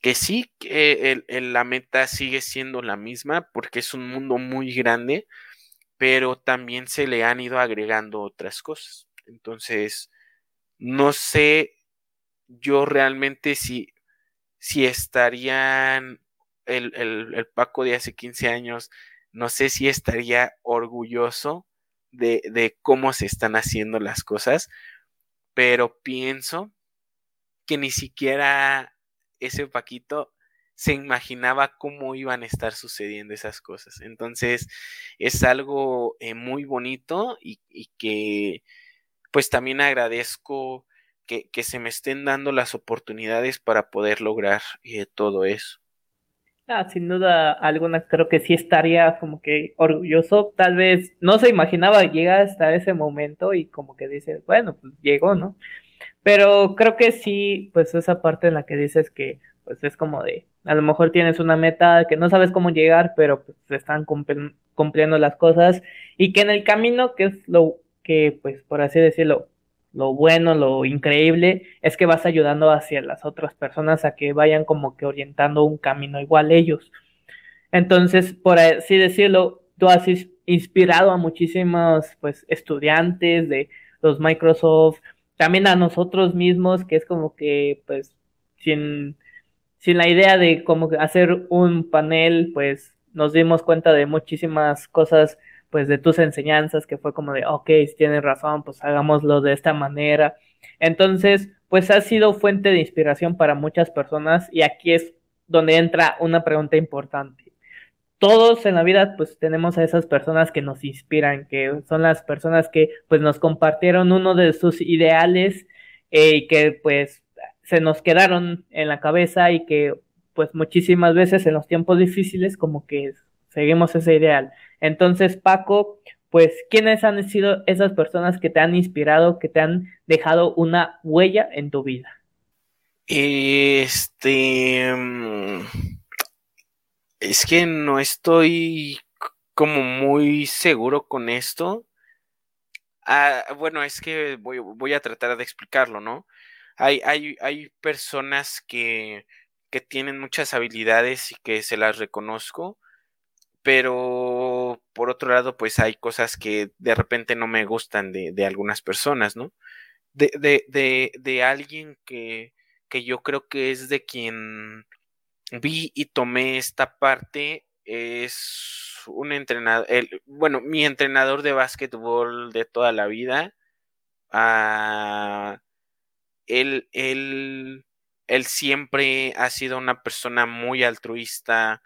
que sí, que la meta sigue siendo la misma porque es un mundo muy grande, pero también se le han ido agregando otras cosas. Entonces, no sé yo realmente si, si estarían el, el, Paco de hace 15 años, no sé si estaría orgulloso de, de cómo se están haciendo las cosas, pero pienso que ni siquiera ese Paquito se imaginaba cómo iban a estar sucediendo esas cosas. Entonces es algo eh, muy bonito y, que pues también agradezco que, se me estén dando las oportunidades para poder lograr eh, todo eso. Ah, sin duda alguna creo que sí estaría como que orgulloso, tal vez no se imaginaba llegar hasta ese momento y como que dice, bueno, pues llegó, ¿no? Pero creo que sí, pues esa parte en la que dices que pues es como de, a lo mejor tienes una meta que no sabes cómo llegar, pero pues están cumpliendo las cosas y que en el camino, que es lo que, pues por así decirlo, lo bueno, lo increíble, es que vas ayudando hacia las otras personas a que vayan como que orientando un camino igual ellos. Entonces, por así decirlo, tú has inspirado a muchísimos pues estudiantes de los Microsoft, también a nosotros mismos, que es como que, pues, sin, sin la idea de cómo hacer un panel, pues nos dimos cuenta de muchísimas cosas, pues de tus enseñanzas, que fue como de, ok, si tienes razón, pues hagámoslo de esta manera. Entonces, pues ha sido fuente de inspiración para muchas personas y aquí es donde entra una pregunta importante. Todos en la vida pues tenemos a esas personas que nos inspiran, que son las personas que pues nos compartieron uno de sus ideales eh, y que pues se nos quedaron en la cabeza y que pues muchísimas veces en los tiempos difíciles como que seguimos ese ideal. Entonces, Paco, pues, ¿quiénes han sido esas personas que te han inspirado, que te han dejado una huella en tu vida? Este... Es que no estoy como muy seguro con esto. Ah, bueno, es que voy, voy a tratar de explicarlo, ¿no? hay, hay, hay personas que, que tienen muchas habilidades y que se las reconozco, pero por otro lado, pues hay cosas que de repente no me gustan de, de algunas personas, ¿no? De, de, de, de alguien que, que yo creo que es de quien vi y tomé esta parte es un entrenador, bueno, mi entrenador de básquetbol de toda la vida. Ah, él, él, él siempre ha sido una persona muy altruista,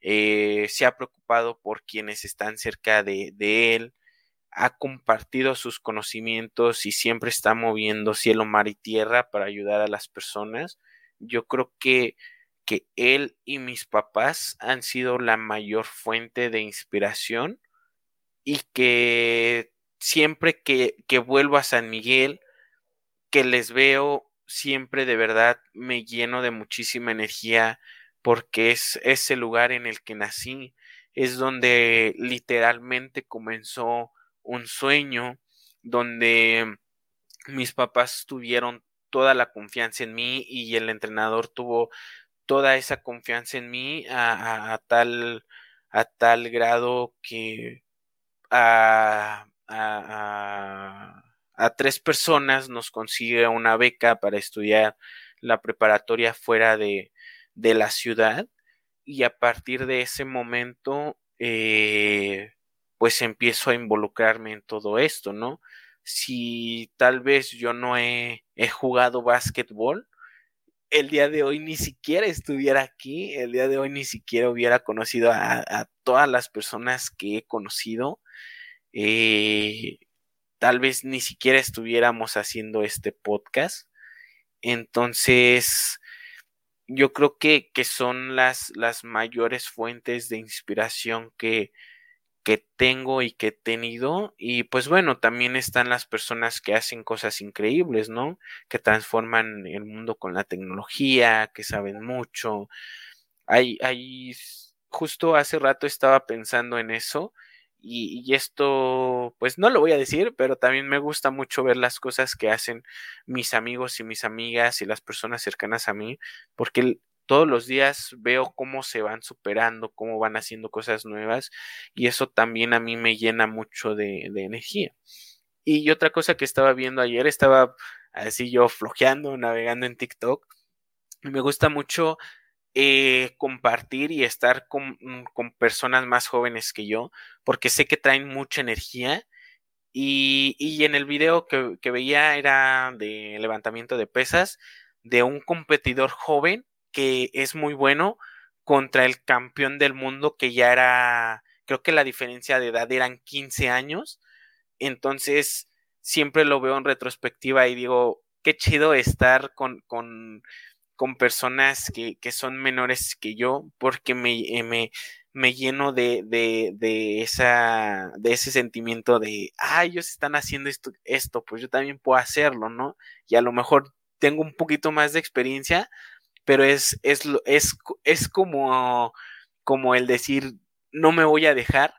eh, se ha preocupado por quienes están cerca de, de, él, ha compartido sus conocimientos y siempre está moviendo cielo, mar y tierra para ayudar a las personas. Yo creo que, que él y mis papás han sido la mayor fuente de inspiración y que siempre que, que vuelvo a San Miguel, que les veo siempre de verdad me lleno de muchísima energía porque es ese lugar en el que nací, es donde literalmente comenzó un sueño, donde mis papás tuvieron toda la confianza en mí y el entrenador tuvo toda esa confianza en mí a, tal a tal grado que a, a tres personas nos consigue una beca para estudiar la preparatoria fuera de, de la ciudad y a partir de ese momento eh, pues empiezo a involucrarme en todo esto, ¿no? Si tal vez yo no he, he jugado básquetbol, el día de hoy ni siquiera estuviera aquí, el día de hoy ni siquiera hubiera conocido a, todas las personas que he conocido. Eh, tal vez ni siquiera estuviéramos haciendo este podcast. Entonces, yo creo que, que son las, las, mayores fuentes de inspiración que, que tengo y que he tenido. Y pues bueno, también están las personas que hacen cosas increíbles, ¿no? Que transforman el mundo con la tecnología, que saben mucho. Hay, hay, justo hace rato estaba pensando en eso y, esto, pues no lo voy a decir, pero también me gusta mucho ver las cosas que hacen mis amigos y mis amigas y las personas cercanas a mí, porque todos los días veo cómo se van superando, cómo van haciendo cosas nuevas y eso también a mí me llena mucho de, energía. Y otra cosa que estaba viendo ayer, estaba así yo flojeando, navegando en TikTok, me gusta mucho eh, compartir y estar mm, con, personas más jóvenes que yo, porque sé que traen mucha energía. Y, y en el video que, que, veía era de levantamiento de pesas de un competidor joven que es muy bueno contra el campeón del mundo que ya era, creo que la diferencia de edad eran 15 años. Entonces, siempre lo veo en retrospectiva y digo, qué chido estar con, con con personas que, que son menores que yo porque me, eh, me, me lleno de, de, de, esa, de ese sentimiento de, ah, ellos están haciendo esto, esto, pues yo también puedo hacerlo, ¿no? Y a lo mejor tengo un poquito más de experiencia, pero es, es, es, es como, como el decir, no me voy a dejar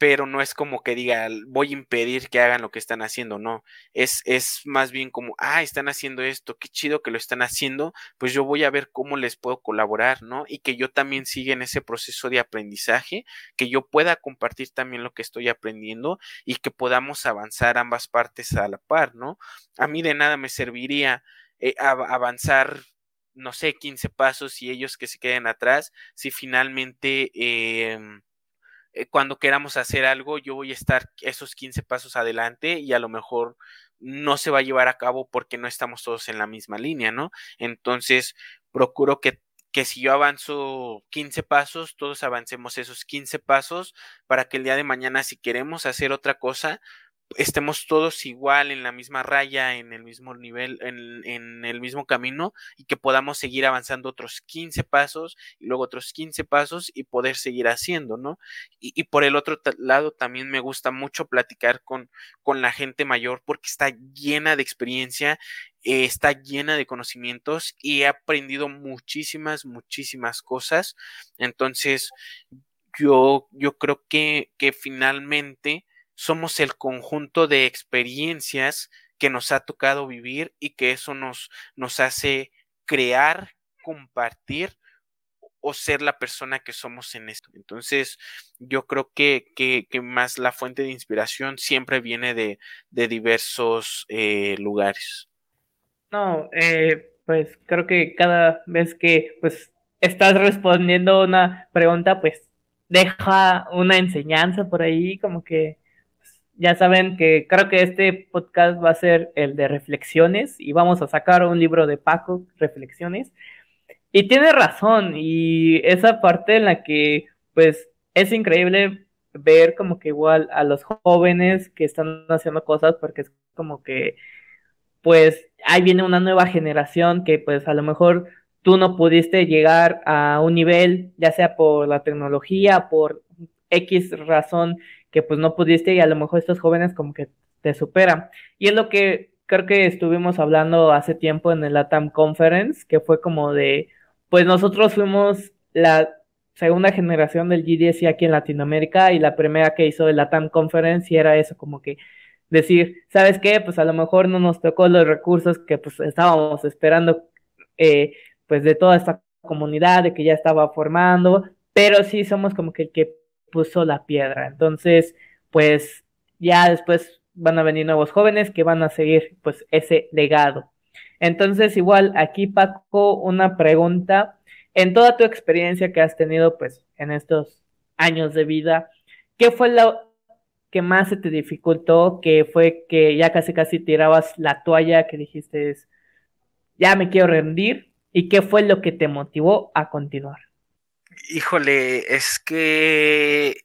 pero no es como que diga, voy a impedir que hagan lo que están haciendo, no, es, es más bien como, ah, están haciendo esto, qué chido que lo están haciendo, pues yo voy a ver cómo les puedo colaborar, ¿no? Y que yo también siga en ese proceso de aprendizaje, que yo pueda compartir también lo que estoy aprendiendo y que podamos avanzar ambas partes a la par, ¿no? A mí de nada me serviría eh, avanzar no sé, 15 pasos y ellos que se queden atrás, si finalmente em, eh, cuando queramos hacer algo, yo voy a estar esos 15 pasos adelante y a lo mejor no se va a llevar a cabo porque no estamos todos en la misma línea, ¿no? Entonces, procuro que, que si yo avanzo 15 pasos, todos avancemos esos 15 pasos para que el día de mañana, si queremos hacer otra cosa, estemos todos igual en la misma raya, en el mismo nivel, en, el mismo camino y que podamos seguir avanzando otros 15 pasos y luego otros 15 pasos y poder seguir haciendo, ¿no? Y, por el otro lado también me gusta mucho platicar con, con la gente mayor porque está llena de experiencia, eh, está llena de conocimientos y he aprendido muchísimas, muchísimas cosas. Entonces, yo, yo creo que, que finalmente somos el conjunto de experiencias que nos ha tocado vivir y que eso nos, nos hace crear, compartir o ser la persona que somos en esto. Entonces, yo creo que, que, más la fuente de inspiración siempre viene de, de diversos eh, lugares. No, eh, pues creo que cada vez que pues estás respondiendo una pregunta, pues deja una enseñanza por ahí, como que ya saben que creo que este podcast va a ser el de reflexiones y vamos a sacar un libro de Paco, reflexiones. Y tiene razón, y esa parte en la que pues es increíble ver como que igual a los jóvenes que están haciendo cosas porque es como que pues ahí viene una nueva generación que pues a lo mejor tú no pudiste llegar a un nivel, ya sea por la tecnología, por X razón que pues no pudiste y a lo mejor estos jóvenes como que te superan. Y es lo que creo que estuvimos hablando hace tiempo en el ATAM Conference, que fue como de, pues nosotros fuimos la segunda generación del GDC aquí en Latinoamérica y la primera que hizo el ATAM Conference y era eso como que decir, ¿sabes qué? Pues a lo mejor no nos tocó los recursos que pues estábamos esperando eh, pues de toda esta comunidad, de que ya estaba formando, pero sí somos como que el que puso la piedra. Entonces, pues ya después van a venir nuevos jóvenes que van a seguir pues ese legado. Entonces, igual aquí Paco, una pregunta. En toda tu experiencia que has tenido pues en estos años de vida, ¿qué fue lo que más se te dificultó? ¿Qué fue que ya casi casi tirabas la toalla, que dijiste, ya me quiero rendir? ¿Y qué fue lo que te motivó a continuar? Híjole, es que,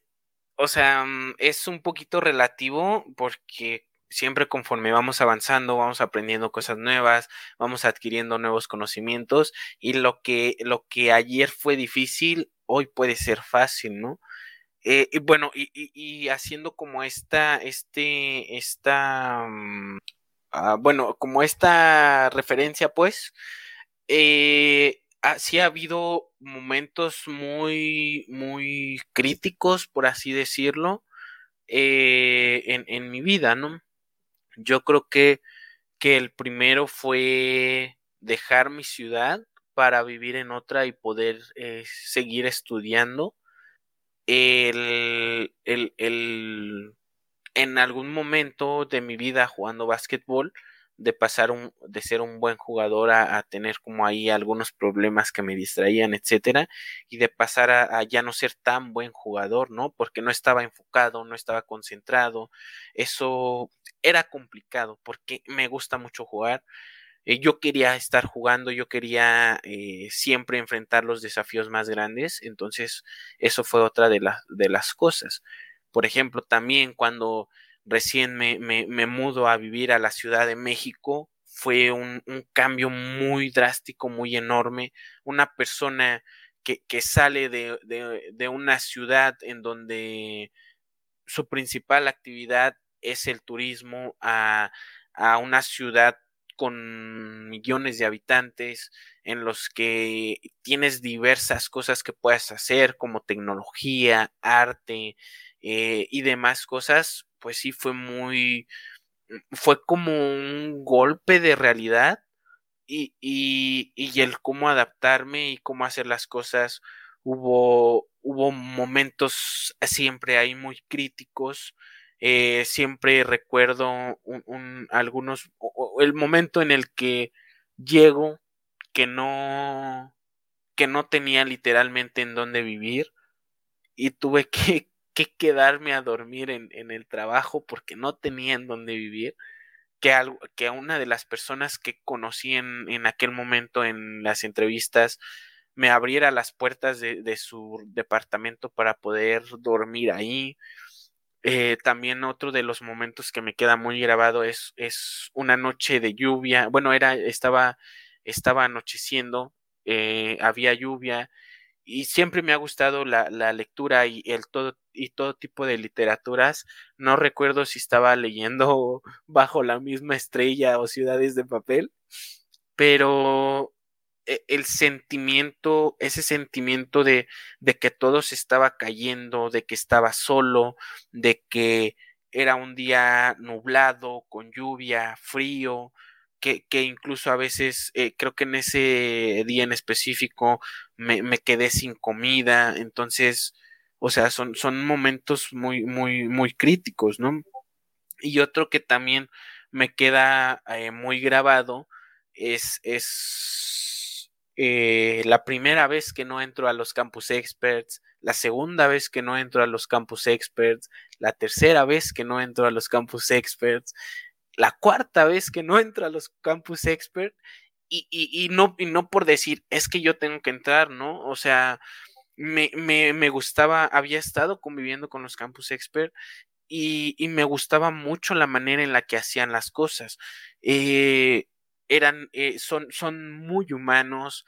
o sea, mm, es un poquito relativo porque siempre conforme vamos avanzando, vamos aprendiendo cosas nuevas, vamos adquiriendo nuevos conocimientos y lo que, lo que ayer fue difícil, hoy puede ser fácil, ¿no? Eh, y bueno, y, y, haciendo como esta, este, esta, mm, ah, bueno, como esta referencia, pues, eh, sí ha habido momentos muy, muy críticos, por así decirlo, eh, en, en, mi vida, ¿no? Yo creo que, que el primero fue dejar mi ciudad para vivir en otra y poder eh, seguir estudiando. El, el, el, en algún momento de mi vida jugando básquetbol, de pasar un, de ser un buen jugador a, tener como ahí algunos problemas que me distraían, etcétera, y de pasar a, ya no ser tan buen jugador, ¿no? Porque no estaba enfocado, no estaba concentrado, eso era complicado porque me gusta mucho jugar. Eh, yo quería estar jugando, yo quería eh, siempre enfrentar los desafíos más grandes, entonces eso fue otra de, de las cosas. Por ejemplo, también cuando recién me, me, mudo a vivir a la Ciudad de México, fue un, cambio muy drástico, muy enorme. Una persona que, sale de, una ciudad en donde su principal actividad es el turismo a, a una ciudad con millones de habitantes en los que tienes diversas cosas que puedes hacer como tecnología, arte eh, y demás cosas, pues sí fue muy, fue como un golpe de realidad y, y, y el cómo adaptarme y cómo hacer las cosas. Hubo, hubo momentos siempre ahí muy críticos. Eh, siempre recuerdo un, algunos, el momento en el que llego, que no, que no tenía literalmente en dónde vivir y tuve que, que quedarme a dormir en, en, el trabajo porque no tenía en dónde vivir. Que, algo, que una de las personas que conocí en, en aquel momento en las entrevistas me abriera las puertas de, de su departamento para poder dormir ahí. Eh, también otro de los momentos que me queda muy grabado es, es una noche de lluvia. Bueno, era, estaba, estaba anocheciendo, eh, había lluvia y siempre me ha gustado la, la, lectura y el todo y todo tipo de literaturas. No recuerdo si estaba leyendo bajo la misma estrella o ciudades de papel, pero e, el sentimiento, ese sentimiento de, de que todo se estaba cayendo, de que estaba solo, de que era un día nublado, con lluvia, frío, que, que incluso a veces eh, creo que en ese día en específico me, me, quedé sin comida, entonces, o sea, son, son momentos muy, muy, muy críticos, ¿no? Y otro que también me queda eh, muy grabado es, es eh, la primera vez que no entro a los campus experts, la segunda vez que no entro a los campus experts, la tercera vez que no entro a los campus experts, la cuarta vez que no entro a los campus experts y, y, y, no, y no por decir es que yo tengo que entrar, ¿no? O sea, me, me, me gustaba, había estado conviviendo con los campus expert y, y, me gustaba mucho la manera en la que hacían las cosas. Eh, eran, eh, son, son muy humanos,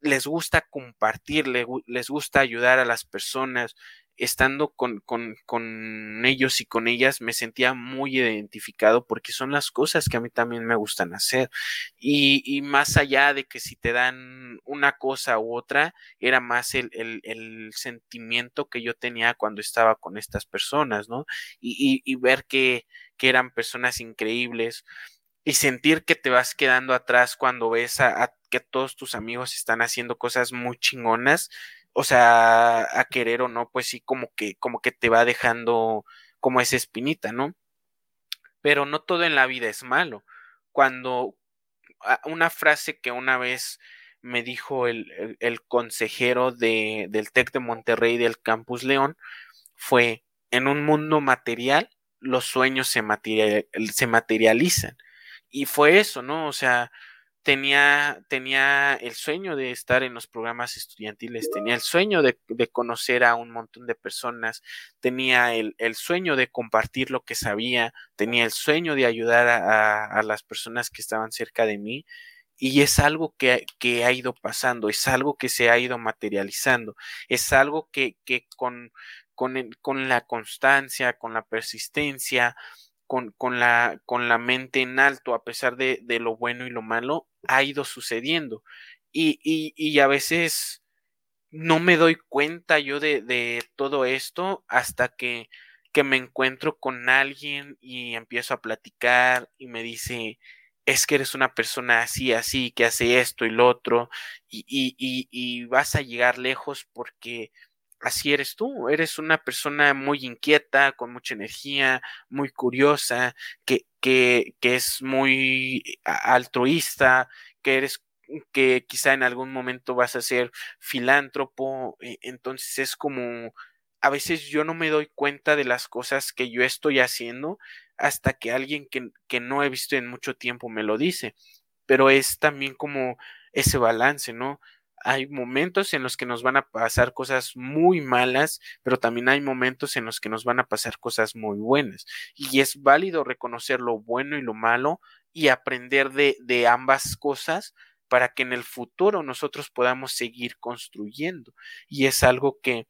les gusta compartir, les gusta ayudar a las personas. Estando con, con, con, ellos y con ellas me sentía muy identificado porque son las cosas que a mí también me gustan hacer. Y, y más allá de que si te dan una cosa u otra, era más el, el, sentimiento que yo tenía cuando estaba con estas personas, ¿no? Y, y, y ver que, que eran personas increíbles y sentir que te vas quedando atrás cuando ves a, que todos tus amigos están haciendo cosas muy chingonas, o sea, a querer o no, pues sí, como que, como que te va dejando como esa espinita, ¿no? Pero no todo en la vida es malo. Cuando una frase que una vez me dijo el, el, el consejero de, del TEC de Monterrey del Campus León fue, en un mundo material, los sueños se, material, se materializan y fue eso, ¿no? O sea, tenía, tenía el sueño de estar en los programas estudiantiles, tenía el sueño de, de conocer a un montón de personas, tenía el, el, sueño de compartir lo que sabía, tenía el sueño de ayudar a, a, las personas que estaban cerca de mí. Y es algo que, que, ha ido pasando, es algo que se ha ido materializando, es algo que, que con, con, con la constancia, con la persistencia, con, con, la, con la mente en alto, a pesar de, de lo bueno y lo malo, ha ido sucediendo. Y, y, y a veces no me doy cuenta yo de, de todo esto hasta que, que, me encuentro con alguien y empiezo a platicar y me dice, es que eres una persona así, así, que hace esto y lo otro, y, y, vas a llegar lejos porque así eres tú, eres una persona muy inquieta, con mucha energía, muy curiosa, que, que, que es muy altruista, que eres que quizá en algún momento vas a ser filántropo, e, entonces es como a veces yo no me doy cuenta de las cosas que yo estoy haciendo hasta que alguien que, que no he visto en mucho tiempo me lo dice, pero es también como ese balance, ¿no? Hay momentos en los que nos van a pasar cosas muy malas, pero también hay momentos en los que nos van a pasar cosas muy buenas. Y es válido reconocer lo bueno y lo malo y aprender de, de ambas cosas para que en el futuro nosotros podamos seguir construyendo. Y es algo que,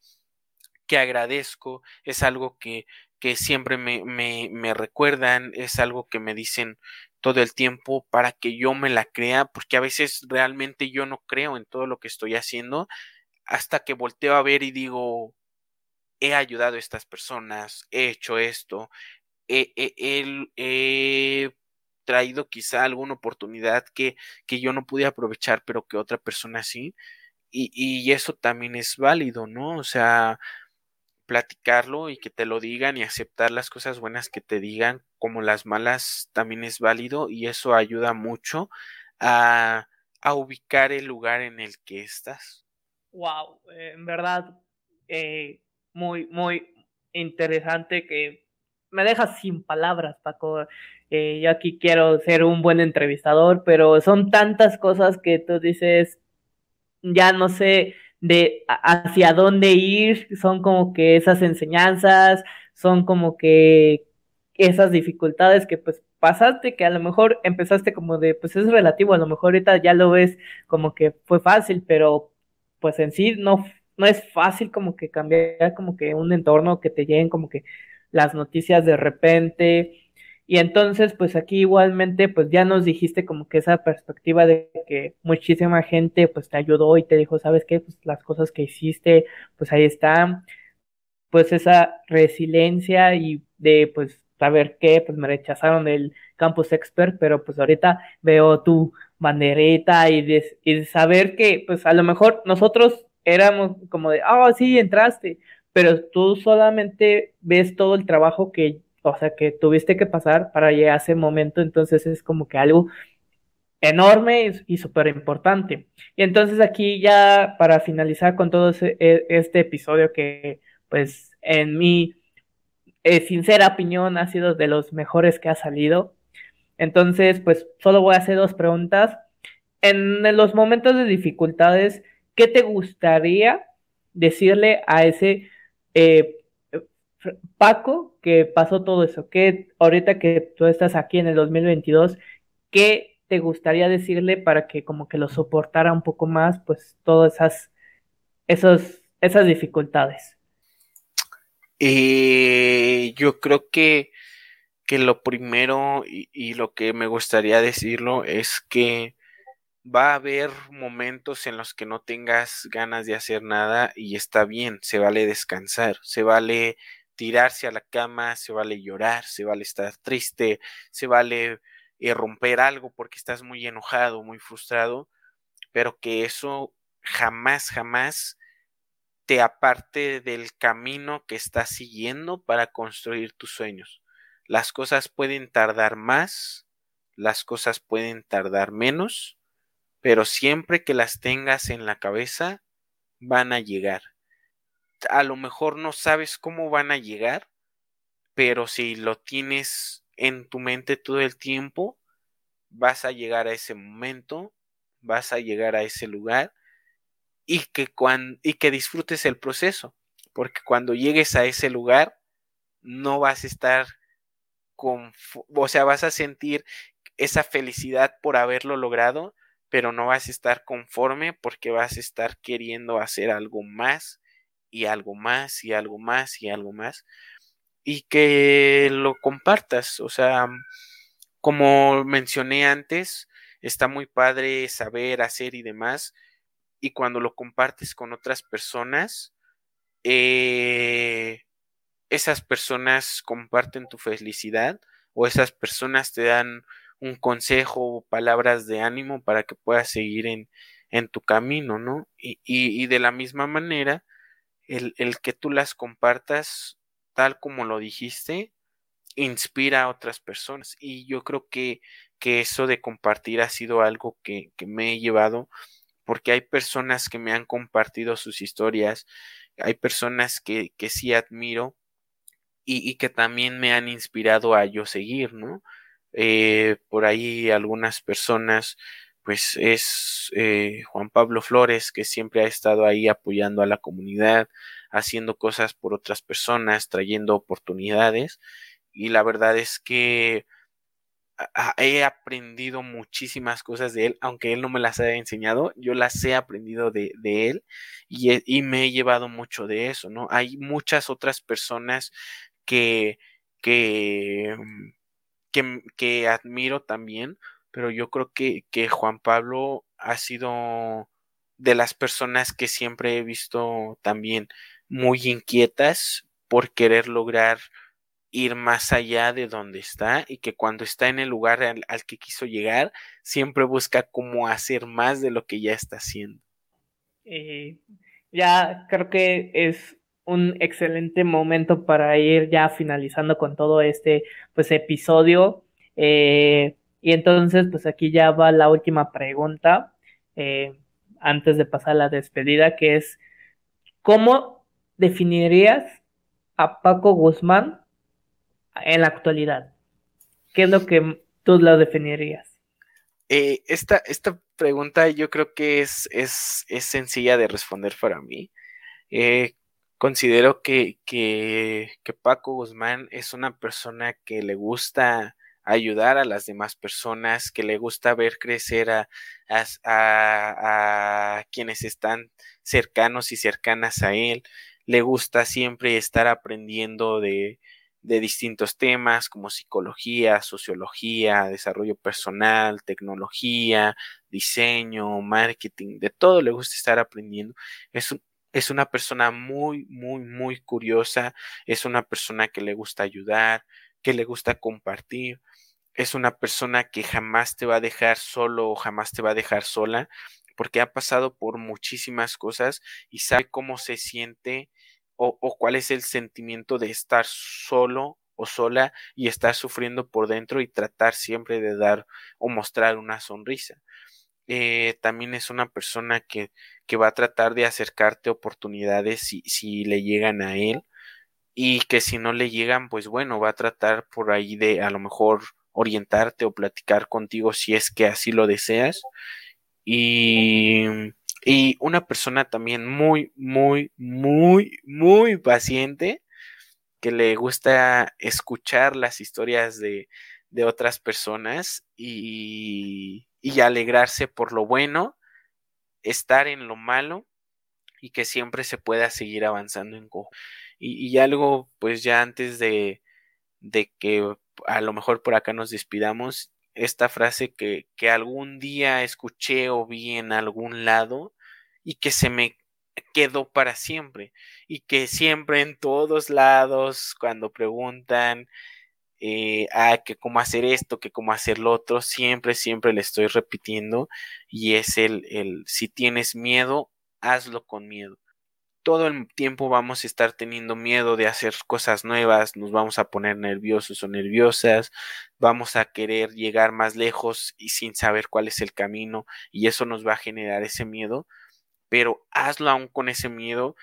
que agradezco, es algo que, que siempre me, me, me recuerdan, es algo que me dicen todo el tiempo para que yo me la crea, porque a veces realmente yo no creo en todo lo que estoy haciendo hasta que volteo a ver y digo, he ayudado a estas personas, he hecho esto, he, he, traído quizá alguna oportunidad que, que, yo no pude aprovechar, pero que otra persona sí. Y, y eso también es válido, ¿no? O sea, platicarlo y que te lo digan y aceptar las cosas buenas que te digan como las malas también es válido y eso ayuda mucho a, a ubicar el lugar en el que estás. Wow, eh, en verdad, eh, muy, muy interesante que me dejas sin palabras, Paco. Eh, yo aquí quiero ser un buen entrevistador, pero son tantas cosas que tú dices, ya no sé de hacia dónde ir, son como que esas enseñanzas, son como que esas dificultades que pues pasaste, que a lo mejor empezaste como de, pues es relativo, a lo mejor ahorita ya lo ves como que fue fácil, pero pues en sí no, no es fácil como que cambiar como que un entorno que te lleguen como que las noticias de repente. Y entonces, pues aquí igualmente, pues ya nos dijiste como que esa perspectiva de que muchísima gente pues te ayudó y te dijo, ¿sabes qué? Pues las cosas que hiciste, pues ahí están. Pues esa resiliencia y de pues saber qué, pues me rechazaron del campus expert, pero pues ahorita veo tu bandereta y de, y de saber que pues a lo mejor nosotros éramos como de, oh, sí, entraste, pero tú solamente ves todo el trabajo que, o sea, que tuviste que pasar para llegar a ese momento, entonces es como que algo enorme y, súper importante. Y entonces aquí ya para finalizar con todo e, este episodio que pues en mi eh, sincera opinión ha sido de los mejores que ha salido. Entonces pues solo voy a hacer dos preguntas. En los momentos de dificultades, ¿qué te gustaría decirle a ese eh, Paco que pasó todo eso? ¿Qué ahorita que tú estás aquí en el 2022, qué te gustaría decirle para que como que lo soportara un poco más, pues todas esas, esos, esas dificultades? Eh, yo creo que, que lo primero y, lo que me gustaría decirlo es que va a haber momentos en los que no tengas ganas de hacer nada y está bien, se vale descansar, se vale tirarse a la cama, se vale llorar, se vale estar triste, se vale eh, romper algo porque estás muy enojado, muy frustrado, pero que eso jamás, jamás te aparte del camino que estás siguiendo para construir tus sueños. Las cosas pueden tardar más, las cosas pueden tardar menos, pero siempre que las tengas en la cabeza, van a llegar. A lo mejor no sabes cómo van a llegar, pero si lo tienes en tu mente todo el tiempo, vas a llegar a ese momento, vas a llegar a ese lugar y que, y que disfrutes el proceso, porque cuando llegues a ese lugar, no vas a estar con, o sea, vas a sentir esa felicidad por haberlo logrado, pero no vas a estar conforme porque vas a estar queriendo hacer algo más y algo más y algo más y algo más y que lo compartas, o sea, como mencioné antes, está muy padre saber, hacer y demás, y cuando lo compartes con otras personas, eh, esas personas comparten tu felicidad o esas personas te dan un consejo o palabras de ánimo para que puedas seguir en, en tu camino, ¿no? Y, y, de la misma manera, el, el, que tú las compartas tal como lo dijiste, inspira a otras personas. Y yo creo que, que eso de compartir ha sido algo que, que me he llevado porque hay personas que me han compartido sus historias, hay personas que, que sí admiro y, y, que también me han inspirado a yo seguir, ¿no? Eh, por ahí algunas personas, pues es eh, Juan Pablo Flores, que siempre ha estado ahí apoyando a la comunidad, haciendo cosas por otras personas, trayendo oportunidades. Y la verdad es que he aprendido muchísimas cosas de él, aunque él no me las haya enseñado, yo las he aprendido de, de él y, y, me he llevado mucho de eso, ¿no? Hay muchas otras personas que, que mm, que, admiro también, pero yo creo que, que Juan Pablo ha sido de las personas que siempre he visto también muy inquietas por querer lograr ir más allá de donde está y que cuando está en el lugar al, que quiso llegar, siempre busca cómo hacer más de lo que ya está haciendo. Eh, ya creo que es un excelente momento para ir ya finalizando con todo este pues episodio. Eh, y entonces, pues aquí ya va la última pregunta. eh, antes de pasar a la despedida, que es ¿cómo definirías a Paco Guzmán en la actualidad? ¿Qué es lo que tú lo definirías? Eh, esta, esta pregunta yo creo que es, es, es sencilla de responder para mí. Eh, considero que, que, que, Paco Guzmán es una persona que le gusta ayudar a las demás personas, que le gusta ver crecer a, a, a quienes están cercanos y cercanas a él, le gusta siempre estar aprendiendo de, de distintos temas como psicología, sociología, desarrollo personal, tecnología, diseño, marketing, de todo le gusta estar aprendiendo. Es, es una persona muy, muy, muy curiosa, es una persona que le gusta ayudar, que le gusta compartir, es una persona que jamás te va a dejar solo o jamás te va a dejar sola, porque ha pasado por muchísimas cosas y sabe cómo se siente o, cuál es el sentimiento de estar solo o sola y estar sufriendo por dentro y tratar siempre de dar o mostrar una sonrisa. Eh, también es una persona que, que, va a tratar de acercarte oportunidades si, si le llegan a él y que si no le llegan, pues bueno, va a tratar por ahí de a lo mejor orientarte o platicar contigo si es que así lo deseas. Y y una persona también muy, muy, muy, muy paciente, que le gusta escuchar las historias de, de otras personas y, y alegrarse por lo bueno, estar en lo malo y que siempre se pueda seguir avanzando en cojo. Y, y, algo, pues ya antes de, de que a lo mejor por acá nos despidamos, esta frase que, que algún día escuché o vi en algún lado y que se me quedó para siempre y que siempre en todos lados cuando preguntan eh, ah, que cómo hacer esto, que cómo hacer lo otro, siempre, siempre le estoy repitiendo y es el, el si tienes miedo, hazlo con miedo. Todo el tiempo vamos a estar teniendo miedo de hacer cosas nuevas, nos vamos a poner nerviosos o nerviosas, vamos a querer llegar más lejos y sin saber cuál es el camino y eso nos va a generar ese miedo pero hazlo aún con ese miedo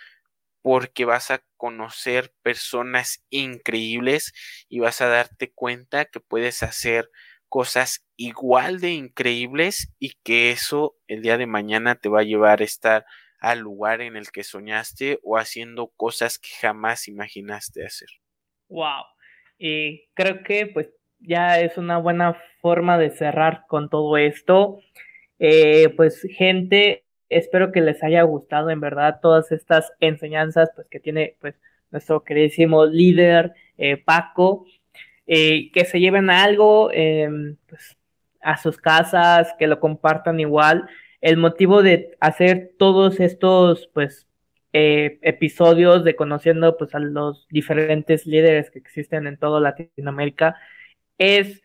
porque vas a conocer personas increíbles y vas a darte cuenta que puedes hacer cosas igual de increíbles y que eso el día de mañana te va a llevar a estar al lugar en el que soñaste o haciendo cosas que jamás imaginaste hacer. Wow. Y creo que pues ya es una buena forma de cerrar con todo esto. Eh, pues gente, Espero que les haya gustado en verdad todas estas enseñanzas pues, que tiene pues, nuestro queridísimo líder eh, Paco. Eh, que se lleven algo em, pues, a sus casas, que lo compartan igual. El motivo de hacer todos estos pues, eh, episodios de conociendo pues, a los diferentes líderes que existen en toda Latinoamérica es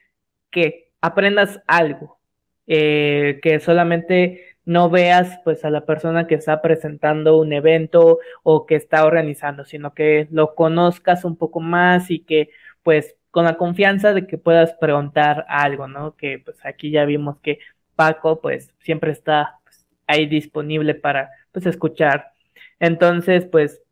que aprendas algo, que solamente no veas pues a la persona que está presentando un evento o que está organizando, sino que lo conozcas un poco más y que pues con la confianza de que puedas preguntar algo, ¿no? Que pues aquí ya vimos que Paco pues siempre está pues, ahí disponible para pues escuchar. Entonces pues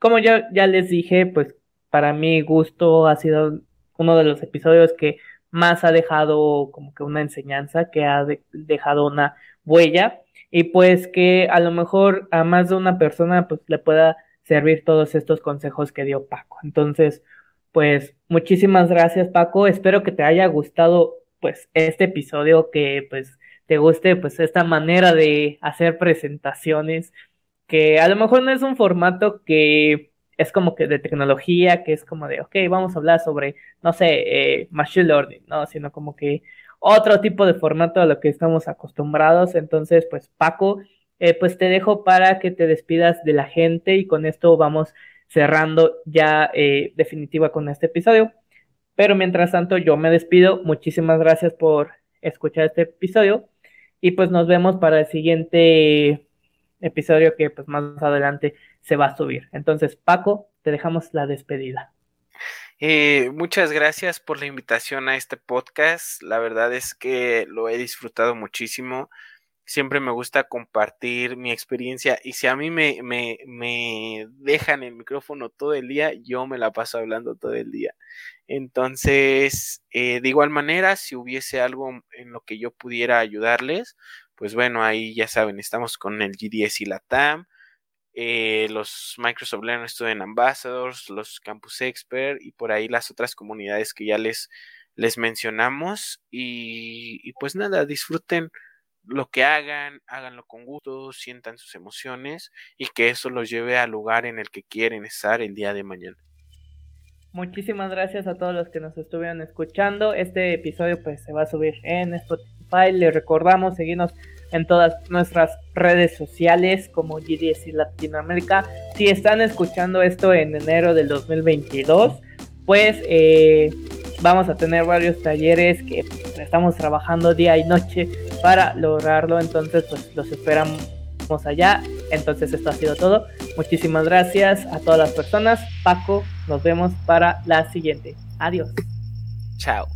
como yo ya les dije pues para mi gusto ha sido uno de los episodios que más ha dejado como que una enseñanza, que ha dejado una huella y pues que a lo mejor a más de una persona pues le pueda servir todos estos consejos que dio Paco. Entonces, pues muchísimas gracias Paco, espero que te haya gustado pues este episodio, que pues te guste pues esta manera de hacer presentaciones, que a lo mejor no es un formato que es como que de tecnología, que es como de, ok, vamos a hablar sobre, no sé, eh, machine learning, ¿no? Sino como que otro tipo de formato a lo que estamos acostumbrados. Entonces, pues Paco, eh, pues te dejo para que te despidas de la gente y con esto vamos cerrando ya eh, definitiva con este episodio. Pero mientras tanto, yo me despido. Muchísimas gracias por escuchar este episodio y pues nos vemos para el siguiente episodio que pues más adelante se va a subir. Entonces, Paco, te dejamos la despedida. Eh, muchas gracias por la invitación a este podcast. La verdad es que lo he disfrutado muchísimo. siempre me gusta compartir mi experiencia y si a mí me, me, me, dejan el micrófono todo el día, yo me la paso hablando todo el día. Entonces, eh, de igual manera, si hubiese algo en lo que yo pudiera ayudarles, pues bueno, ahí ya saben, estamos con el GDS y la TAM. Eh, los Microsoft Learning Student Ambassadors, los Campus Expert y por ahí las otras comunidades que ya les, les mencionamos. Y, y pues nada, disfruten lo que hagan, háganlo con gusto, sientan sus emociones y que eso los lleve al lugar en el que quieren estar el día de mañana. Muchísimas gracias a todos los que nos estuvieron escuchando. Este episodio pues se va a subir en Spotify. Les recordamos seguirnos en todas nuestras redes sociales como GDS Latinoamérica. Si están escuchando esto en enero del 2022, pues eh, vamos a tener varios talleres que estamos trabajando día y noche para lograrlo. Entonces, pues los esperamos allá. Entonces, esto ha sido todo. Muchísimas gracias a todas las personas. Paco, nos vemos para la siguiente. Adiós. Chao.